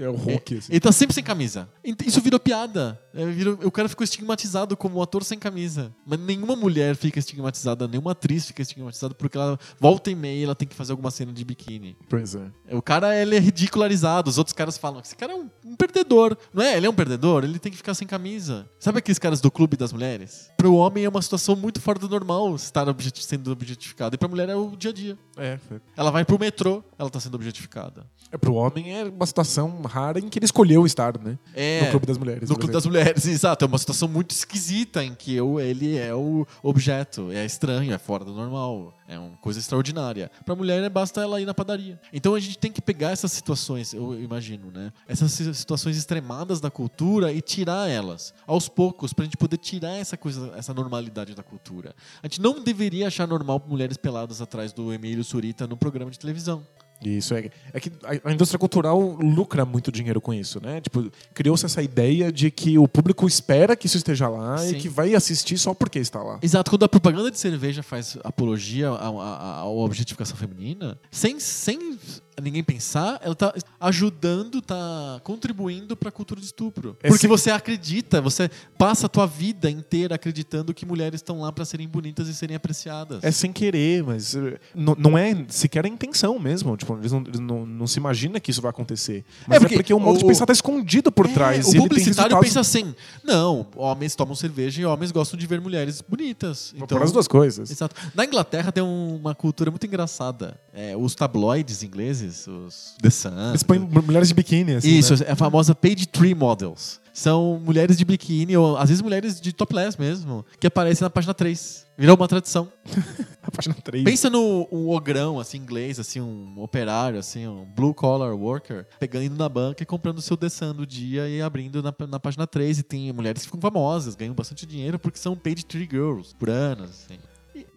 É o Hulk. assim. Ele tá sempre sem camisa. Isso virou piada. É, virou- o cara ficou estigmatizado como um ator sem camisa. Mas nenhuma mulher fica estigmatizada, nenhuma atriz fica estigmatizada porque ela volta e meia ela tem que fazer alguma cena de biquíni. Pois é. O cara ele é ridicularizado. Os outros caras falam que esse cara é um, um perdedor. Não é? Ele é um perdedor, ele tem que ficar sem camisa. Sabe aqueles caras do clube das mulheres? Pro homem é uma situação muito fora do normal estar objet- sendo objetificado. E pra mulher é o dia a dia. É, é. Ela vai pro metrô, ela tá sendo objetificada. É, pro homem é uma situação rara em que ele escolheu estar, né? É, no Clube das Mulheres. No Clube das Mulheres, exato. É uma situação muito esquisita em que eu, ele é o objeto. É estranho, é fora do normal. É uma coisa extraordinária. Pra mulher, basta ela ir na padaria. Então a gente tem que pegar essas situações, eu imagino, né? Essas si- situações extremadas da cultura e tirar elas aos poucos, pra gente poder tirar essa coisa, essa normalidade da cultura. A gente não deveria achar normal mulheres peladas atrás do Emílio Surita no programa de televisão. Isso, é, é que a, a indústria cultural lucra muito dinheiro com isso, né? Tipo, criou-se essa ideia de que o público espera que isso esteja lá Sim. e que vai assistir só porque está lá. Exato, quando a propaganda de cerveja faz apologia à, à- à objetificação feminina, sem, sem ninguém pensar, ela tá ajudando, tá contribuindo pra cultura de estupro. É Porque sim- você acredita, você passa a tua vida inteira acreditando que mulheres estão lá pra serem bonitas e serem apreciadas. É sem querer, mas eh, não, é sequer a intenção mesmo. Tipo, eles, não, não, não se imagina que isso vai acontecer. Mas é porque porque, o modo de o- pensar está escondido por É, trás. o publicitário pensa assim: não, homens tomam cerveja e homens gostam de ver mulheres bonitas. Então, pôr as duas coisas. Exato. Na Inglaterra tem um- uma cultura muito engraçada. É, os tabloides ingleses, os The Sun. Eles põem mulheres de biquíni, assim. Isso, né? é a famosa page tree models. São mulheres de biquíni, ou às vezes mulheres de topless mesmo, que aparecem na página 3. Virou uma tradição. A página 3. Pensa no um ogrão, assim, inglês, assim, um operário, assim, um blue collar worker, pegando indo na banca e comprando o seu The Sun do dia e abrindo na, na página 3. E tem mulheres que ficam famosas, ganham bastante dinheiro porque são page tree girls por anos, assim.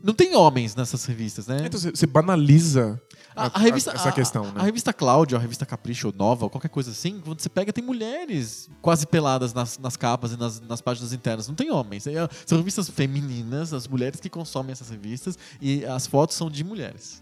Não tem homens nessas revistas, né? Então você banaliza A, a- a revista, essa a- questão, a, né? a revista Cláudia, a revista Capricho Nova, qualquer coisa assim, quando você pega, tem mulheres quase peladas nas, nas capas e nas, nas páginas internas. Não tem homens. É- São revistas femininas, as mulheres que consomem essas revistas, e as fotos são de mulheres.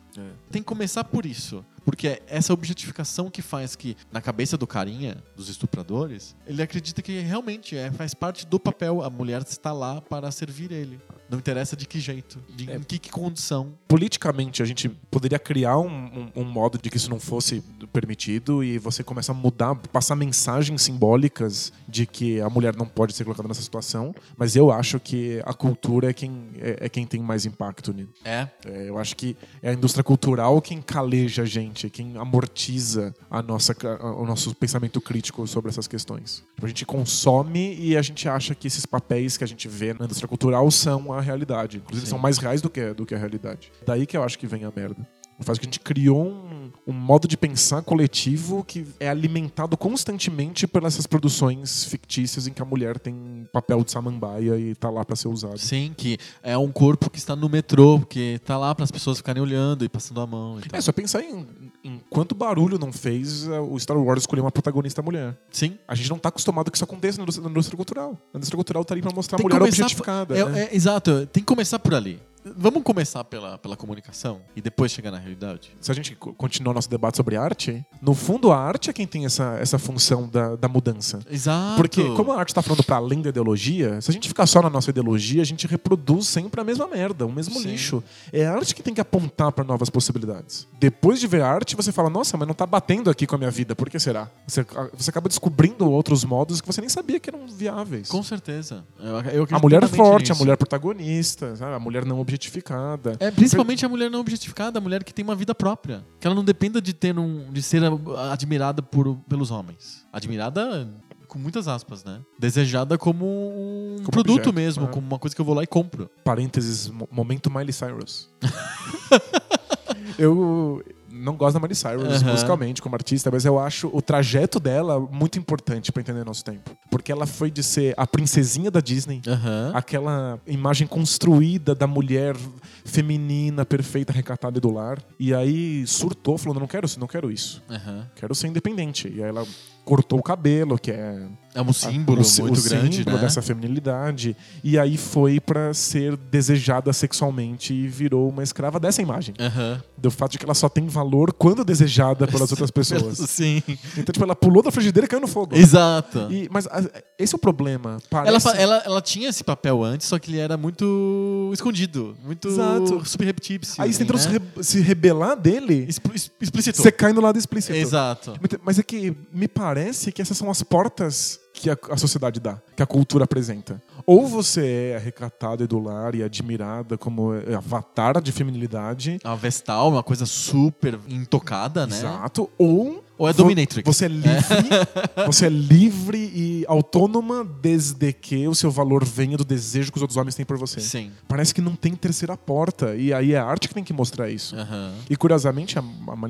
Tem que começar por isso. Porque é essa objetificação que faz que, na cabeça do carinha, dos estupradores, ele acredita que realmente é, faz parte do papel. A mulher está lá para servir ele. Não interessa de que jeito, de É. em que, que condição. politicamente a gente poderia criar um, um- um modo de que isso não fosse permitido e você começa a mudar, passar mensagens simbólicas de que a mulher não pode ser colocada nessa situação, mas eu acho que a cultura é quem, é, é quem tem mais impacto nisso. É. É, eu acho que é a indústria cultural quem caleja a gente, quem amortiza a nossa, o nosso pensamento crítico sobre essas questões. A gente consome e a gente acha que esses papéis que a gente vê na indústria cultural são a realidade. Inclusive, Sim. são mais reais do que, do que a realidade. Daí que eu acho que vem a merda. Faz que a gente criou um, um modo de pensar coletivo que é alimentado constantemente pelas essas produções fictícias em que a mulher tem papel de samambaia e tá lá pra ser usado. Sim, que é um corpo que está no metrô, que tá lá para as pessoas ficarem olhando e passando a mão. e. É só pensar em, em quanto barulho não fez uh, o Star Wars escolher uma protagonista mulher. Sim. A gente não tá acostumado que isso aconteça na indústria, na indústria cultural. A indústria cultural tá ali pra mostrar Tem a mulher objetificada. É, né? é, exato, tem que começar por ali. Vamos começar pela, pela comunicação e depois chegar na realidade? Se a gente co- continuar nosso debate sobre arte, no fundo a arte é quem tem essa, essa função da, da mudança. Exato. Porque, como a arte está falando para além da ideologia, se a gente ficar só na nossa ideologia, a gente reproduz sempre a mesma merda, o mesmo Sim. lixo. É a arte que tem que apontar para novas possibilidades. Depois de ver a arte, você fala: nossa, mas não tá batendo aqui com a minha vida, por que será? Você, você acaba descobrindo outros modos que você nem sabia que eram viáveis. Com certeza. Eu, eu a mulher plenamente forte, a nisso. mulher protagonista, sabe? a mulher não objetificada. É, principalmente a mulher não objetificada, a mulher que tem uma vida própria. Que ela não dependa de ter um, de ser admirada por, pelos homens. Admirada com muitas aspas, né? Desejada como um Como produto objeto, mesmo, é. como uma coisa que eu vou lá e compro. Parênteses, mo- momento Miley Cyrus. eu não gosto da Miley Cyrus musicalmente como artista, mas eu acho o trajeto dela muito importante pra entender nosso tempo. Porque ela foi de ser a princesinha da Disney, aquela imagem construída da mulher feminina, perfeita, recatada e do lar. E aí surtou, falando: não quero, não quero isso. Quero ser independente. E aí ela cortou o cabelo, que é É um símbolo si- muito o grande, símbolo né? dessa feminilidade. E aí foi pra ser desejada sexualmente e virou uma escrava dessa imagem. Aham. Do fato de que ela só tem valor quando desejada pelas outras pessoas. Sim. Então, tipo, ela pulou da frigideira e caiu no fogo. Exato. E- mas a- esse é o problema. Parece... Ela, ela, ela tinha esse papel antes, só que ele era muito escondido, muito Exato. subreptício. Aí você tenta né? se, re- se rebelar dele, Expl- Explícito. você cai no lado explícito. Exato. Mas é que me parece que essas são as portas que a, a sociedade dá, que a cultura apresenta. Ou você é recatada e do lar e admirada como avatar de feminilidade, A Vestal, uma coisa super intocada, né? exato, ou, Ou é dominatrix? Você é livre, você é livre e autônoma desde que o seu valor venha do desejo que os outros homens têm por você. Sim. Parece que não tem terceira porta. E aí é a arte que tem que mostrar isso. Aham. E curiosamente, a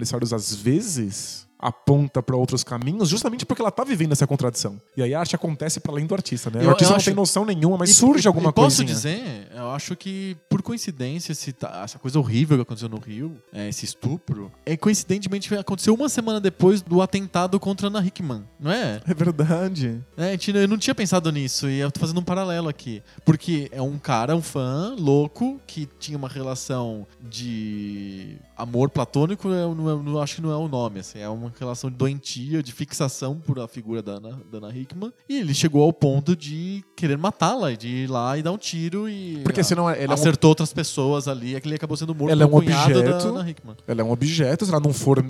Cyrus às vezes aponta para outros caminhos justamente porque ela tá vivendo essa contradição. E aí a arte acontece para além do artista, né? Eu- o artista não acho- tem noção nenhuma, mas E- surge alguma e posso dizer, eu acho que por coincidência esse ta- essa coisa horrível que aconteceu no Rio, é, esse estupro, é coincidentemente aconteceu uma semana depois do atentado contra a Ana Hickman, não é? É verdade. É, eu não tinha pensado nisso e eu tô fazendo um paralelo aqui. Porque é um cara, um fã louco, que tinha uma relação de amor platônico, eu não, eu não- acho que não é o nome, assim, é uma relação doentia, de fixação por a figura da Ana, da Ana Hickman. E ele chegou ao ponto de querer matá-la, de ir lá e dar um tiro e. Porque senão ela é um- acertou outras pessoas ali, é que ele acabou sendo morto Ela é um objeto. da Ana Hickman. Ela é um objeto, se ela não for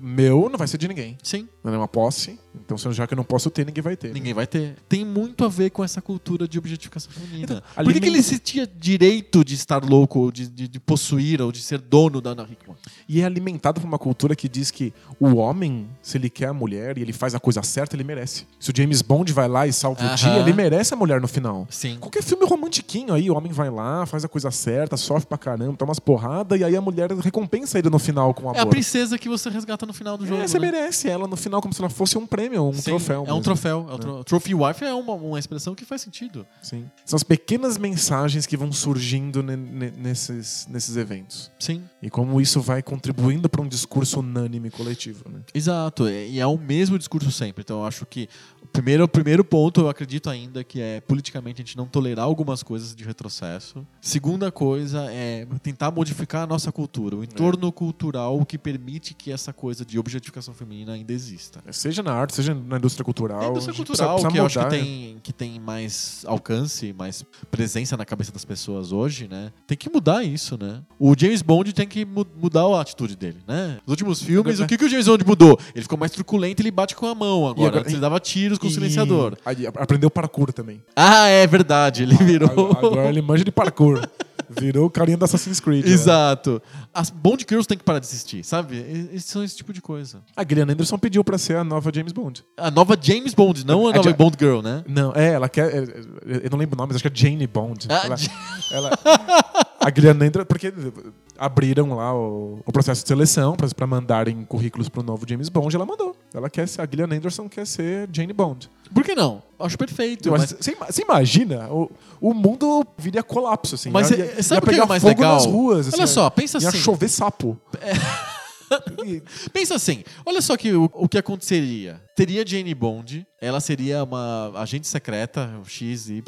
meu, não vai ser de ninguém. Sim, Ela é uma posse. Então, já que eu não posso ter, ninguém vai ter. ninguém vai ter. Tem muito a ver com essa cultura de objetificação feminina. Então, Por que, que ele se tinha direito de estar louco, ou de, de, de possuir, ou de ser dono da Ana Hickman? E é alimentado por uma cultura que diz que o homem, se ele quer a mulher e ele faz a coisa certa, ele merece. Se o James Bond vai lá e salva o Aham. dia, ele merece a mulher no final. Sim. Qualquer filme romantiquinho aí, o homem vai lá, faz a coisa certa, sofre pra caramba, toma umas porradas, e aí a mulher recompensa ele no final com amor. É a princesa que você resgata no final do jogo. É, você né? merece ela no final como se ela fosse um prêmio, um Sim, troféu. É um mesmo. troféu. É um tro- Trophy wife é uma, uma expressão que faz sentido. Sim. São as pequenas mensagens que vão surgindo ne- ne- nesses, nesses eventos. Sim. E como isso vai contribuindo para um discurso unânime coletivo. Né? Exato, e é o mesmo discurso sempre. Então eu acho que primeiro, o primeiro ponto, eu acredito ainda que é politicamente a gente não tolerar algumas coisas de retrocesso. Segunda coisa é tentar modificar a nossa cultura, o entorno cultural que permite que essa coisa de objetificação feminina ainda exista. Seja na arte, seja na indústria cultural. A a indústria cultural, precisa- que eu precisa acho que mudar, né? tem, que tem mais alcance, mais presença na cabeça das pessoas hoje, né? Tem que mudar isso, né? O James Bond tem que mu- mudar a atitude dele, né? Nos últimos filmes, o que, que o James Bond mudou? Ele ficou mais truculento e ele bate com a mão agora. agora- ele dava tiros com o E- silenciador. aí aprendeu parkour também. Ah, é verdade. Ele virou. Agora ele manja de parkour. Virou o carinha do Assassin's Creed. né? Exato. As Bond Girls têm que parar de existir, sabe? E- Esses são esse tipo de coisa. A Gillian Anderson pediu pra ser a nova James Bond. A nova James Bond, não a nova Ja- Bond Girl, né? Não, é, ela quer. é, é, Eu não lembro o nome, mas acho que é Jane Bond. Ah, ela, Ja- ela- a Gillian Anderson. Porque abriram lá o, o processo de seleção pra, pra mandarem currículos pro novo James Bond e ela mandou. Ela quer ser. A Gillian Anderson quer ser Jane Bond. Por que não? Acho perfeito. Mas mas- Você você imagina? O, o mundo viria colapso, assim. Mas ia, é- ia, sabe ia o que é pegar mais fogo legal? nas ruas. assim, Olha só, pensa ia assim. chover sapo. E- Pensa assim, olha só que o, o que aconteceria. Teria Jane Bond, ela seria uma agente secreta, o XY,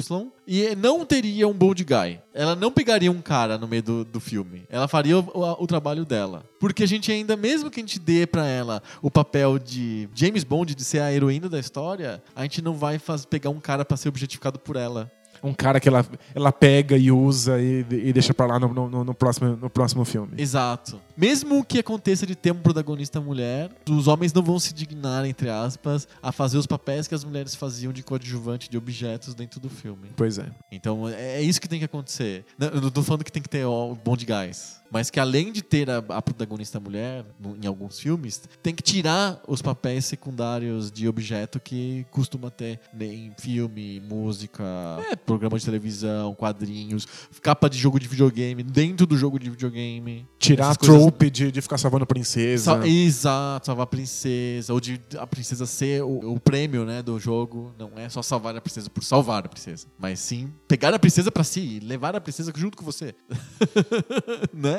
e não teria um Bond Guy. Ela não pegaria um cara no meio do, do filme. Ela faria o, o- o trabalho dela. Porque a gente ainda, mesmo que a gente dê pra ela o papel de James Bond, de ser a heroína da história, a gente não vai faz, pegar um cara pra ser objetificado por ela. Um cara que ela, ela pega e usa e, e deixa pra lá no, no- no próximo, no próximo filme. Exato. Mesmo que aconteça de ter um protagonista mulher, os homens não vão se dignar, entre aspas, a fazer os papéis que as mulheres faziam de coadjuvante de objetos dentro do filme. Pois é. Então é é isso que tem que acontecer. Não, eu não tô falando que tem que ter ó, Bond Guys. Mas que além de ter a, a protagonista mulher no- em alguns filmes, tem que tirar os papéis secundários de objeto que costuma ter em filme, música, é, programa de televisão, quadrinhos, capa de jogo de videogame, dentro do jogo de videogame. Tirar a Essas coisas- trope de, de ficar salvando princesa. Sa- Exato, salvar a princesa, ou de a princesa ser o, o prêmio né, do jogo. Não é só salvar a princesa por salvar a princesa, mas sim pegar a princesa pra si e levar a princesa junto com você. né?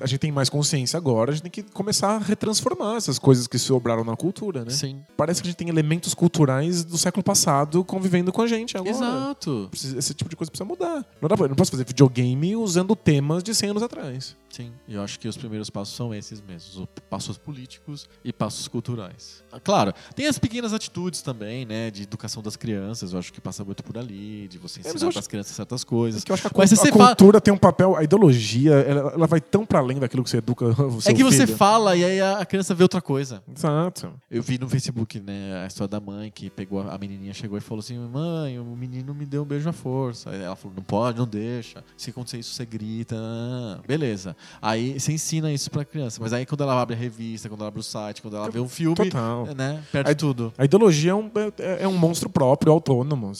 A gente tem mais consciência agora, a gente tem que começar a retransformar essas coisas que sobraram na cultura, né? Sim. Parece que a gente tem elementos culturais do século passado convivendo com a gente agora. Exato. Esse tipo de coisa precisa mudar. Não, dá pra- não posso fazer videogame usando temas de 100 anos atrás. Sim. E eu acho que os primeiros passos são esses mesmos: os passos políticos e passos culturais. Ah, Claro, tem as pequenas atitudes também, né? De educação das crianças. Eu acho que passa muito por ali, de você É, ensinar eu para as crianças certas coisas. Porque eu acho que a, a cultura tem um papel, a ideologia, ela, ela vai tão pra além daquilo que você educa É que você filho. fala e aí a a criança vê outra coisa. Exato. Eu vi no Facebook, né, a história da mãe que pegou a a menininha, chegou e falou assim: Mãe, o menino me deu um beijo à força. Aí ela falou: Não pode, não deixa. Se acontecer isso, você grita. Beleza. Aí você ensina isso pra criança. Mas aí quando ela abre a revista, quando ela abre o site, quando ela vê um filme, Total. né, perde Aí- tudo. A ideologia é um, é, é um monstro próprio, autônomo.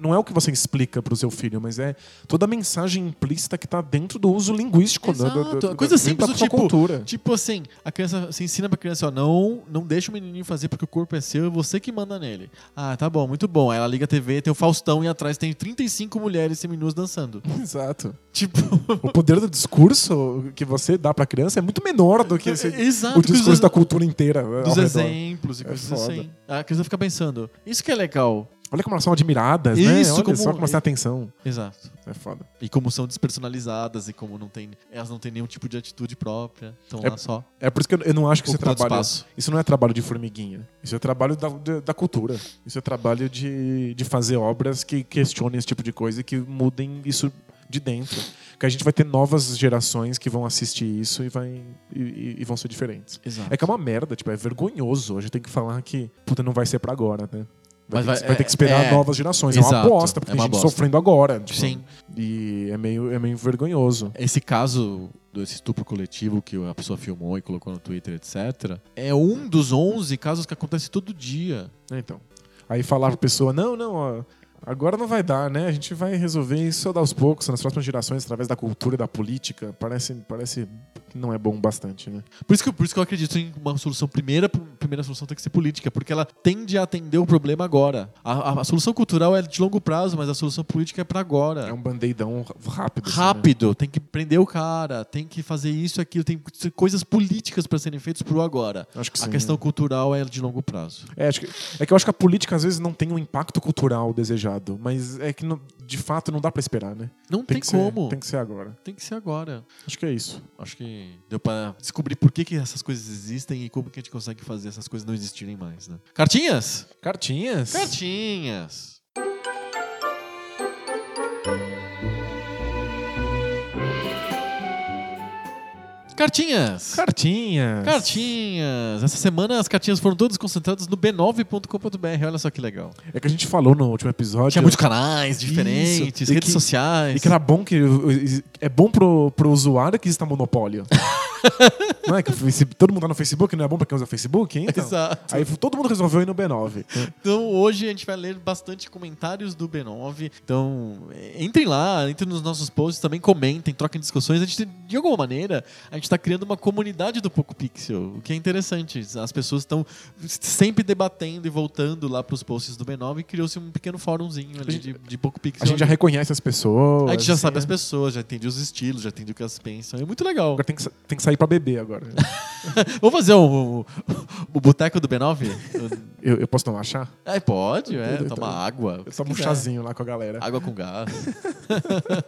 Não é o que você explica pro seu filho, mas é toda a mensagem implícita que tá dentro do uso linguístico. né, Exato. Coisa simples do tipo, cultura. tipo assim, a criança se ensina pra criança, ó, não, não deixa o menininho fazer porque o corpo é seu, é você que manda nele. Ah, tá bom, muito bom. Aí ela liga a TV, tem o Faustão e atrás tem 35 mulheres seminuas dançando. Exato. Tipo, O poder do discurso que você dá pra criança é muito menor do que esse, exato. o discurso da cultura inteira. dos exemplos e É coisas foda. assim. A criança fica pensando, isso que é legal. Olha como elas são admiradas, né? Isso, Olha como- só como elas têm atenção. Exato. É foda. E como são despersonalizadas e como não tem, elas não têm nenhum tipo de atitude própria. Estão É- lá só. É por isso que eu, não acho que isso é trabalho. Isso não é trabalho de formiguinha. Isso é trabalho da, da, da cultura. Isso é trabalho de, de fazer obras que questionem esse tipo de coisa e que mudem isso de dentro. Que a gente vai ter novas gerações que vão assistir isso e, vai, e, e- vão ser diferentes. Exato. É que é uma merda, tipo, é vergonhoso. A gente tem que falar que, puta, não vai ser pra agora, né? Vai, Mas ter, vai- que, vai ter que esperar é- novas gerações. É uma Exato, bosta, porque é tem uma gente bosta. sofrendo agora. tipo, Sim. E é meio, é meio vergonhoso. Esse caso desse estupro coletivo que a pessoa filmou e colocou no Twitter, etc., é um dos 11 casos que acontece todo dia. É, Então. Aí falava a pessoa, não, não, ó, agora não vai dar, né? A gente vai resolver isso aos poucos, nas próximas gerações, através da cultura e da política. Parece, parece que não é bom bastante, né? Por isso, que, por isso que eu acredito em uma solução. Primeira, primeira solução tem que ser política, porque ela tende a atender o problema agora. A, a- a solução cultural é de longo prazo, mas a solução política é pra agora. É um band-aidão rápido. assim, né? Rápido, tem que prender o cara, tem que fazer isso, aquilo, tem coisas políticas pra serem feitas pro agora. Acho que A sim. questão cultural é de longo prazo. É, que, é que eu acho que a política às vezes não tem um impacto cultural desejado, mas é que não- de fato não dá pra esperar, né? Não tem, que como. Ser, tem que ser agora. Tem que ser agora. Acho que é isso. Acho que deu pra descobrir por que, que essas coisas existem e como que a gente consegue fazer essas coisas não existirem mais, né? Cartinhas? Cartinhas? Cartinhas! Cartinhas! Cartinhas. Cartinhas! Essa semana as cartinhas foram todas concentradas no b9.com.br. Olha só que legal. É que a gente falou no último episódio. Tinha muitos canais diferentes, Isso. Redes que- sociais. E que era bom que. É bom pro, pro usuário que exista monopólio. não é que todo mundo tá no Facebook, não é bom pra quem usa Facebook? hein? Então. Exato. Aí todo mundo resolveu ir no B9. Então hoje a gente vai ler bastante comentários do B9. Então entrem lá, entrem nos nossos posts, também comentem, troquem discussões. A gente, de alguma maneira, a gente está criando uma comunidade do Poco Pixel, o que é interessante. As pessoas estão sempre debatendo e voltando lá para os posts do B9 e criou-se um pequeno fórumzinho ali de, de Poco Pixel. A gente já reconhece as pessoas. A gente já assim, sabe as né? pessoas, já entende os estilos, já entende o que elas pensam. É muito legal. Agora tem que, tem que sair pra beber agora. Vamos fazer o, o, o boteco do B9? Eu, eu posso tomar chá? É, pode, é. Eu Tomar tomo- água. Eu tomo um chazinho lá com a galera. Água com gás.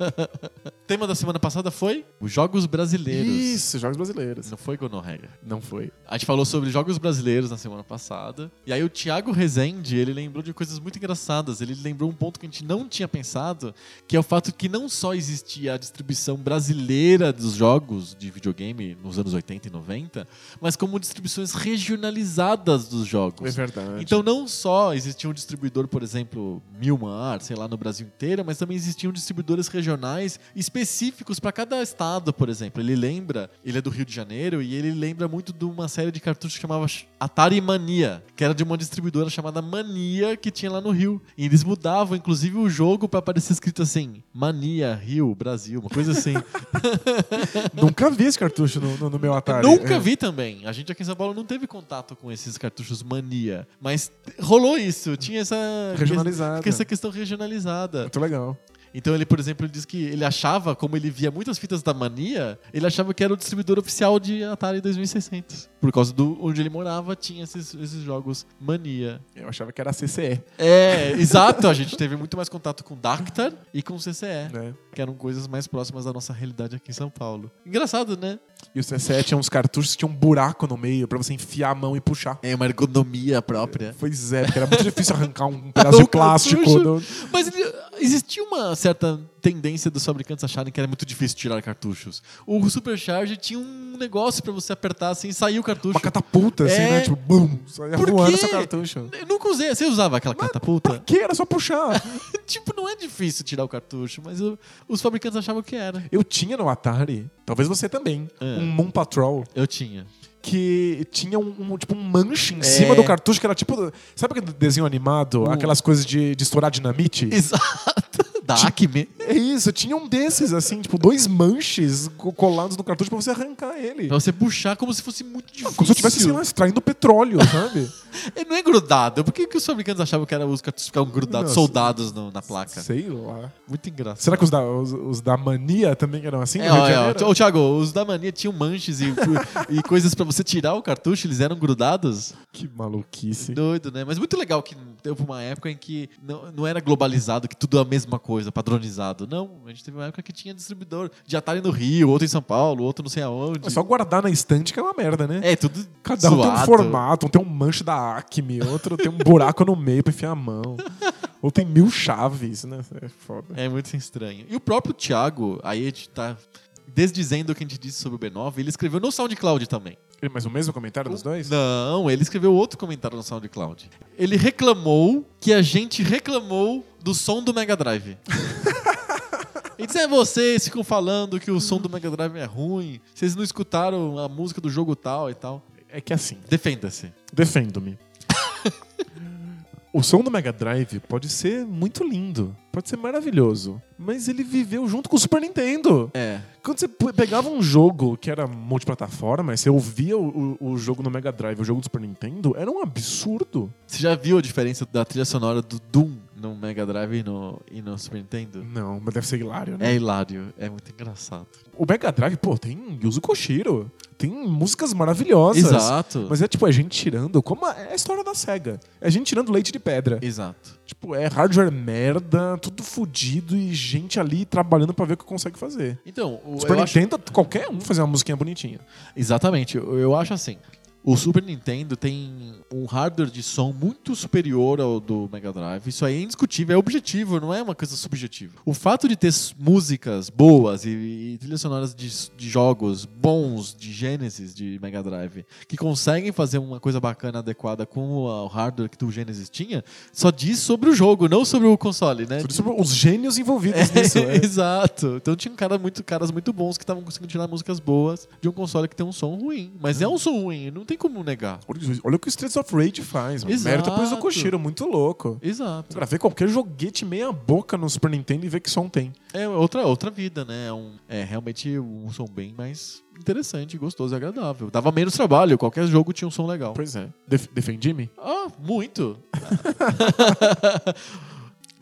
tema da semana passada foi os jogos brasileiros. Isso, jogos brasileiros. Não foi gonorreia. Não foi. A gente falou sobre jogos brasileiros na semana passada. E aí o Thiago Rezende, ele lembrou de coisas muito engraçadas. Ele lembrou um ponto que a gente não tinha pensado, que é o fato que não só existia a distribuição brasileira dos jogos de videogame nos anos 80 e 90, mas como distribuições regionalizadas dos jogos. É verdade. Então não só existia um distribuidor, por exemplo, Milmar, sei lá, no Brasil inteiro, mas também existiam distribuidores regionais específicos para cada estado, por exemplo. Ele lembra, ele é do Rio de Janeiro e ele lembra muito de uma série de cartuchos que chamava Atari Mania, que era de uma distribuidora chamada Mania que tinha lá no Rio. E eles mudavam inclusive o jogo para aparecer escrito assim: Mania, Rio, Brasil, uma coisa assim. Nunca vi esse cartucho no, no- no meu Atari. Nunca É. vi também. A gente aqui em São Paulo não teve contato com esses cartuchos Mania, mas rolou isso, tinha essa Regionalizado. que- essa questão regionalizada. Muito legal. Então ele, por exemplo, ele diz que ele achava, como ele via muitas fitas da Mania, ele achava que era o distribuidor oficial de Atari 2600. Por causa do onde ele morava, tinha esses, esses jogos Mania. Eu achava que era a CCE. É, exato. A gente teve muito mais contato com Dactar e com CCE, Né? que eram coisas mais próximas da nossa realidade aqui em São Paulo. Engraçado, né? E o CCE tinha uns cartuchos que tinham um buraco no meio pra você enfiar a mão e puxar. É uma ergonomia própria. Pois é, porque era muito difícil arrancar um pedaço de plástico. Mas ele- existia uma certa tendência dos fabricantes acharem que era muito difícil tirar cartuchos. O Supercharge tinha um negócio pra você apertar assim e sair o cartucho. Uma catapulta, assim, É. né? Tipo, bum, saia Por voando seu cartucho. Eu nunca usei. Você usava aquela catapulta? Que era só puxar. tipo, não é difícil tirar o cartucho, mas o- os fabricantes achavam que era. Eu tinha no Atari, talvez você também, É. um Moon Patrol. Eu tinha. Que tinha um, um- tipo um manche em É. cima do cartucho que era tipo. Sabe aquele desenho animado? O- Aquelas coisas de, de estourar dinamite? Exato. Da Acme. É isso, tinha um desses, assim, tipo, dois manches co- colados no cartucho pra você arrancar ele. Pra você puxar como se fosse muito difícil. Como se eu estivesse, sei lá, extraindo petróleo, sabe? Ele não é grudado. Por que, que os fabricantes achavam que era os cartuchos ficavam grudados, Nossa. soldados no- na placa? Sei lá. Muito engraçado. Será que os da, os, os da mania também eram assim? É, ó, de é, ó. Janeiro? Ô, Thiago, os da mania tinham manches e, e coisas pra você tirar o cartucho, eles eram grudados. Que maluquice. Doido, né? Mas muito legal que teve uma época em que não, não era globalizado, que tudo é a mesma coisa, padronizado. Não, a gente teve uma época que tinha distribuidor de Atari no Rio, outro em São Paulo, outro não sei aonde. É só guardar na estante que é uma merda, né? É, tudo Cada um tem um zoado. formato, um tem um manche da Acme, outro tem um buraco no meio pra enfiar a mão. Ou tem mil chaves, né? É foda. É muito estranho. E o próprio Thiago, aí a gente tá desdizendo o que a gente disse sobre o B9, ele escreveu no SoundCloud também. Mas o mesmo comentário dos dois? Não, ele escreveu outro comentário no SoundCloud. Ele reclamou que a gente reclamou do som do Mega Drive. E disse, é, vocês ficam falando que o som do Mega Drive é ruim, vocês não escutaram a música do jogo tal e tal. É que assim, Defenda-se. defendo-me. o som do Mega Drive pode ser muito lindo, pode ser maravilhoso, mas ele viveu junto com o Super Nintendo. É. Quando você pe- pegava um jogo que era multiplataforma, você ouvia o, o- o jogo no Mega Drive, o jogo do Super Nintendo, era um absurdo. Você já viu a diferença da trilha sonora do Doom no Mega Drive e no, e no Super Nintendo? Não, mas deve ser hilário, né? É hilário, é muito engraçado. O Mega Drive, pô, tem Yuzo Koshiro, tem músicas maravilhosas. Exato. Mas é tipo, é gente tirando, como a- é a história da SEGA. É gente tirando leite de pedra. Exato. Tipo, é hardware merda, tudo fudido e gente ali trabalhando pra ver o que consegue fazer. Então, o, Super eu acho- Nintendo, qualquer um fazer uma musiquinha bonitinha. Exatamente, eu, eu acho assim. O Super Nintendo tem um hardware de som muito superior ao do Mega Drive. Isso aí é indiscutível, é objetivo, não é uma coisa subjetiva. O fato de ter músicas boas e, e trilhas sonoras de, de jogos bons de Genesis de Mega Drive que conseguem fazer uma coisa bacana, adequada com o, o hardware que o Genesis tinha, só diz sobre o jogo, não sobre o console, né? Sobre os gênios envolvidos nisso. é. Exato. Então tinha um cara muito, caras muito bons que estavam conseguindo tirar músicas boas de um console que tem um som ruim. Mas é um som ruim, não tem como negar. Olha- Olha o que o Streets of Rage faz. mano. Exato. Mérito pro Yuzo Koshiro, muito louco. Exato. Pra ver qualquer joguete meia boca no Super Nintendo e ver que som tem. É outra, outra vida, né? É, um, é realmente um som bem mais interessante, gostoso e agradável. Dava menos trabalho, qualquer jogo tinha um som legal. Pois é. Def Defendi-me? Ah, muito.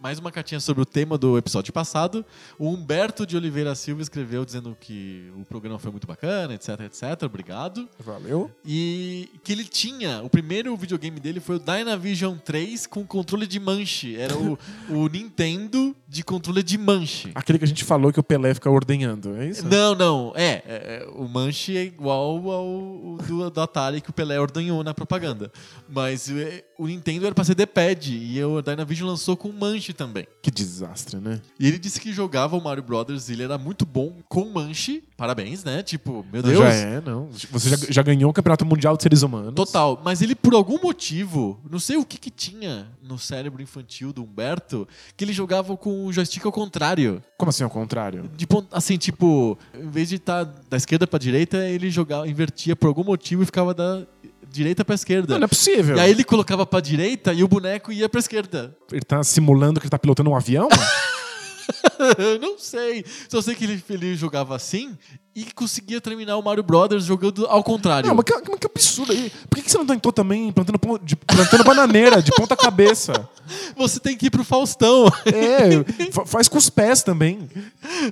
Mais uma cartinha sobre o tema do episódio passado. O Humberto de Oliveira Silva escreveu dizendo que o programa foi muito bacana, etc, etc. Obrigado. Valeu. E que ele tinha, o primeiro videogame dele foi o Dynavision 3 com controle de manche. Era o, o Nintendo de controle de manche. Aquele que a gente falou que o Pelé fica ordenhando, é isso? Não, não. É, é, é, o manche é igual ao do, do Atari que o Pelé ordenhou na propaganda. Mas é, o Nintendo era pra ser D-pad e o Dynavision lançou com manche também. Que desastre, né? E ele disse que jogava o Mario Brothers e ele era muito bom com manche. Parabéns, né? Tipo, meu Deus. Já é, não. Você já, já ganhou o Campeonato Mundial de Seres Humanos. Total, mas ele por algum motivo, não sei o que que tinha no cérebro infantil do Humberto, que ele jogava com o joystick ao contrário. Como assim, ao contrário? De pon- assim, tipo, em vez de estar da esquerda pra direita, ele jogava, invertia por algum motivo e ficava da direita pra esquerda. Não, não é possível. E aí ele colocava pra direita e o boneco ia pra esquerda. Ele tá simulando que ele tá pilotando um avião? não sei. Só sei que ele, ele jogava assim e conseguia terminar o Mario Brothers jogando ao contrário. não, mas que, mas que absurdo aí. Por que, que você não tentou também plantando, de- plantando bananeira de ponta cabeça? Você tem que ir pro Faustão. É, fa- faz com os pés também.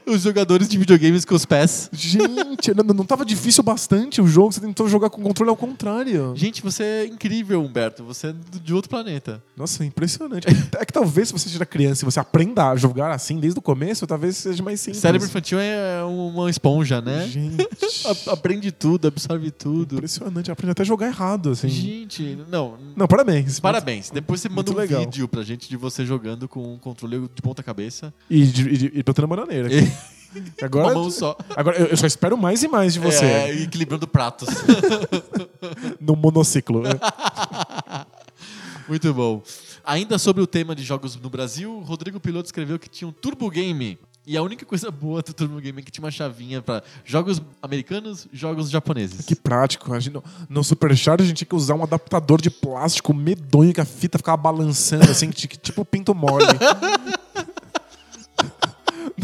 Os jogadores de videogames com os pés. Gente, não, não tava difícil bastante o jogo, você tentou jogar com o controle ao contrário. Gente, você é incrível, Humberto. Você é de outro planeta. Nossa, impressionante. É que talvez se você seja criança e você aprenda a jogar assim desde o começo, talvez seja mais simples. Cérebro infantil é uma esponja, né? Né? Gente, Aprende tudo, absorve tudo. impressionante. Aprende até a jogar errado, assim. Gente, não. Não, parabéns. Parabéns. Depois você manda Muito um legal. vídeo pra gente de você jogando com um controle de ponta cabeça. E, de, e, botando a bananeira. Agora, uma mão só. agora eu eu só espero mais e mais de você É, equilibrando pratos. no monociclo. Muito bom. Ainda sobre o tema de jogos no Brasil, Rodrigo Piloto escreveu que tinha um Turbo Game. E a única coisa boa do Turbo Game é que tinha uma chavinha pra jogos americanos, jogos japoneses. Que prático. A gente, no, no a gente tinha que usar um adaptador de plástico medonho que a fita ficava balançando, assim, ti- tipo pinto mole.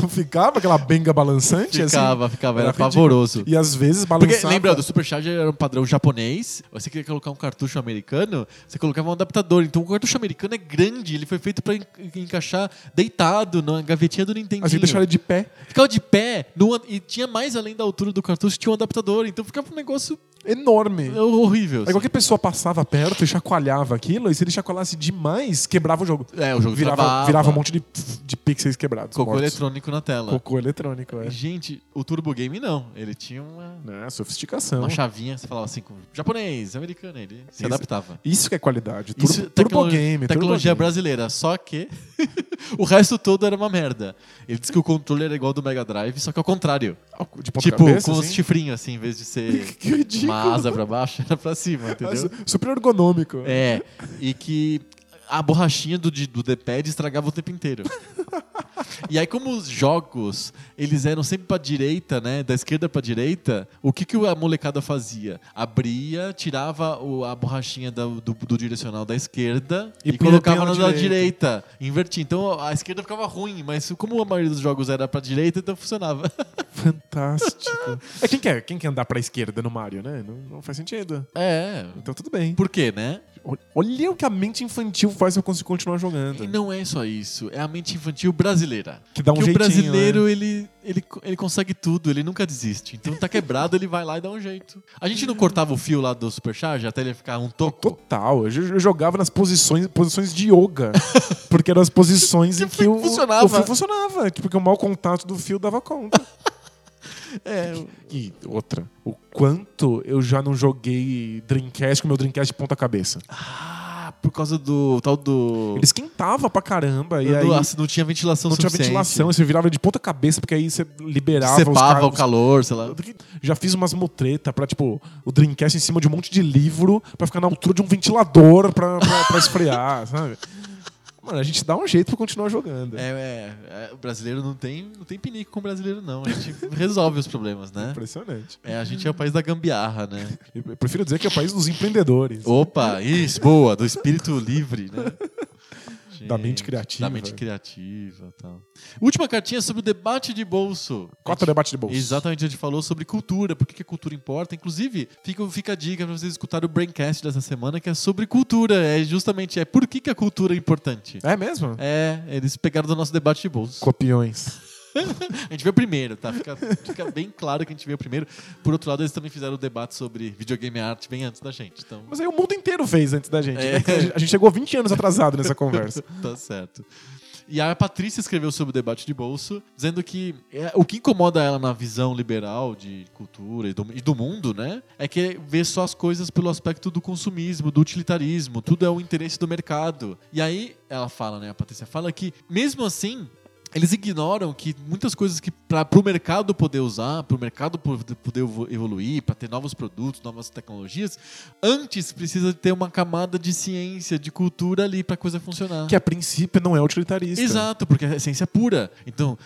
Não ficava aquela benga balançante? assim? Ficava, ficava, era, ridículo. pavoroso. E às vezes Porque, balançava... lembra, do Supercharger era um padrão japonês. Você queria colocar um cartucho americano, você colocava um adaptador. Então o cartucho americano é grande, ele foi feito pra en- encaixar deitado na gavetinha do Nintendo. A gente deixava ele de pé. Ficava de pé, no- e tinha mais além da altura do cartucho, tinha um adaptador. Então ficava um negócio Enorme. horrível. Aí assim. qualquer pessoa passava perto e chacoalhava aquilo, e se ele chacoalhasse demais, quebrava o jogo. É, o jogo virava, travava. virava um monte de, de pixels quebrados. Cocô mortos. eletrônico na tela. Cocô eletrônico, é. Gente, o Turbo Game não. Ele tinha uma, Né, sofisticação. uma chavinha, você falava assim, com japonês, americano, ele se Isso- adaptava. Isso que é qualidade. Turbo, Isso, turbo game. Tecnologia turbo game. brasileira. Só que o resto todo era uma merda. Ele disse que o controle era igual ao do Mega Drive, só que ao contrário. Tipo, cabeça, com os assim? chifrinhos, assim, em vez de ser Que ridículo. uma asa pra baixo, era pra cima, entendeu? Super ergonômico. É, e que a borrachinha do, do D-pad estragava o tempo inteiro. E aí, como os jogos, eles eram sempre pra direita, né? Da esquerda pra direita, o que, que a molecada fazia? Abria, tirava o- a borrachinha da- do, do direcional da esquerda E e, colocava na da direita. Invertia. Então a esquerda ficava ruim, mas como a maioria dos jogos era pra direita, então funcionava. Fantástico. É quem quer, quem quer andar pra esquerda no Mario, né? Não, não faz sentido. É. Então tudo bem. Por quê, né? Ol- Olha o que a mente infantil faz pra conseguir continuar jogando. E não é só isso, é a mente infantil brasileira. Que dá um que o jeitinho, brasileiro, né? ele, ele, ele consegue tudo, ele nunca desiste. Então tá quebrado, ele vai lá e dá um jeito. A gente não cortava o fio lá do Supercharge até ele ficar um toco? Total. Eu, jo- eu jogava nas posições, posições de yoga. porque eram as posições em Que que o, funcionava. o fio funcionava. que- Porque o mau contato do fio dava conta. É, E outra, o quanto eu já não joguei Dreamcast com meu Dreamcast de ponta cabeça. ah, por causa do tal do... Ele esquentava pra caramba. E aí não tinha ventilação não tinha suficiente. ventilação, você virava de ponta cabeça, porque aí você liberava os Cepava caras- o calor, sei lá. Já fiz umas mutreta pra, tipo, o Dreamcast em cima de um monte de livro pra ficar na altura de um ventilador pra, pra, pra esfriar, sabe? Mano, a gente dá um jeito pra continuar jogando. É, é, é, o brasileiro não tem, não tem pinico com o brasileiro, não. A gente resolve os problemas, né? Impressionante. É, a gente é o país da gambiarra, né? Eu prefiro dizer que é o país dos empreendedores. Opa, isso, boa, do espírito livre, né? Da mente criativa. Da mente criativa e tal. Última cartinha sobre o debate de bolso. Quatro debate de bolso. Exatamente, a gente falou sobre cultura, por que a cultura importa. Inclusive, fica, fica a dica pra vocês escutarem o Braincast dessa semana, que é sobre cultura. É justamente é por que, que a cultura é importante. É mesmo? É, eles pegaram do nosso debate de bolso. Copiões. A gente veio primeiro, tá? Fica, fica bem claro que a gente veio primeiro. Por outro lado, eles também fizeram o debate sobre videogame e arte bem antes da gente. Então, Mas aí o mundo inteiro fez antes da gente. É. né? A gente- A gente chegou 20 anos atrasado nessa conversa. tá certo. E a Patrícia escreveu sobre o debate de bolso, dizendo que é, o que incomoda ela na visão liberal de cultura e do, e do mundo, né? É que vê só as coisas pelo aspecto do consumismo, do utilitarismo, tudo é o interesse do mercado. E aí ela fala, né? A Patrícia fala que, mesmo assim, eles ignoram que muitas coisas que para o mercado poder usar, para o mercado po- poder evo- evoluir, para ter novos produtos, novas tecnologias, antes precisa ter uma camada de ciência, de cultura ali para a coisa funcionar. Que a princípio não é utilitarista. Exato, porque é ciência pura. Então,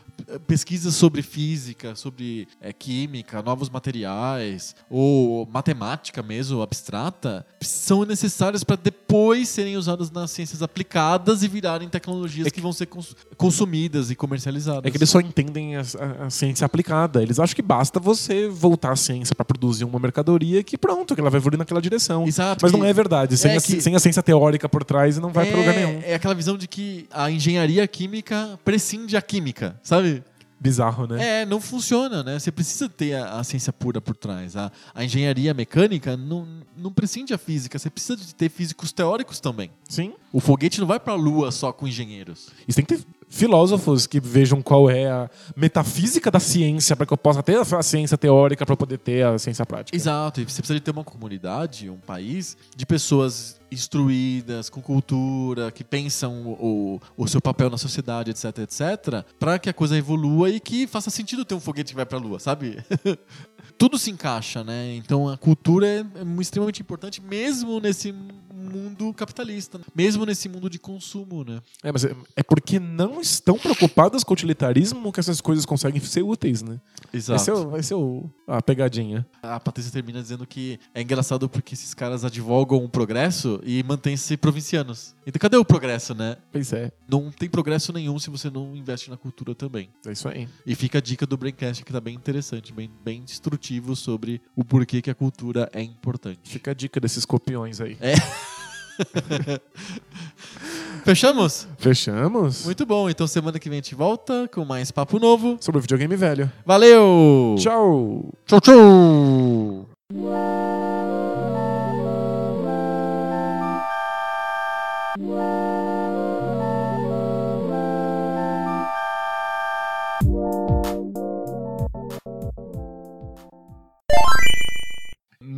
pesquisas sobre física, sobre eh, química, novos materiais, ou matemática mesmo, abstrata, são necessárias para depois serem usadas nas ciências aplicadas e virarem tecnologias É que, vão ser cons- consumidas e comercializadas. É que eles só entendem a, a- a ciência aplicada. Eles acham que basta você voltar à ciência para produzir uma mercadoria que pronto, que ela vai evoluir naquela direção. Exato, Mas não é verdade. Sem, é a, que- sem a ciência teórica por trás, não vai é, para lugar nenhum. É aquela visão de que a engenharia química prescinde a química, sabe? Bizarro, né? É, não funciona, né? Você precisa ter a, a ciência pura por trás. A, a engenharia mecânica não, não prescinde a física, você precisa de ter físicos teóricos também. Sim. O foguete não vai pra lua só com engenheiros. Você tem que ter filósofos que vejam qual é a metafísica da ciência para que eu possa ter a ciência teórica para poder ter a ciência prática. Exato, e você precisa de ter uma comunidade, um país de pessoas instruídas, com cultura, que pensam o, o, seu papel na sociedade, etc, etc, para que a coisa evolua e que faça sentido ter um foguete que vai para a lua, sabe? Tudo se encaixa, né? Então a cultura é, é extremamente importante, mesmo nesse mundo capitalista, mesmo nesse mundo de consumo, né? É, mas é, é porque não estão preocupadas com o utilitarismo que essas coisas conseguem ser úteis, né? Exato. Esse é, o, esse é o, a pegadinha. A Patrícia termina dizendo que é engraçado porque esses caras advogam o progresso e mantêm-se provincianos. Então cadê o progresso, né? Pois é. Não tem progresso nenhum se você não investe na cultura também. É isso aí. E fica a dica do Braincast que tá bem interessante, bem, bem instrutivo sobre o porquê que a cultura é importante. Fica a dica desses copiões aí. É. Fechamos? Fechamos. Muito bom. Então semana que vem a gente volta com mais papo novo. Sobre o videogame velho. Valeu! Tchau! Tchau, tchau!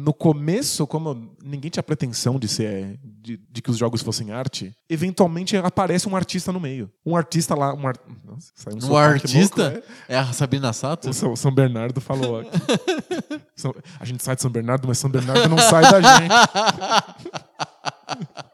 No começo, como ninguém tinha pretensão de ser de, de, que os jogos fossem arte, eventualmente aparece um artista no meio. Um artista lá, um, ar... Nossa, um, um artista louco, é? é? a Sabina Sato. O São, São Bernardo falou aqui. a gente sai de São Bernardo, mas São Bernardo não sai da gente.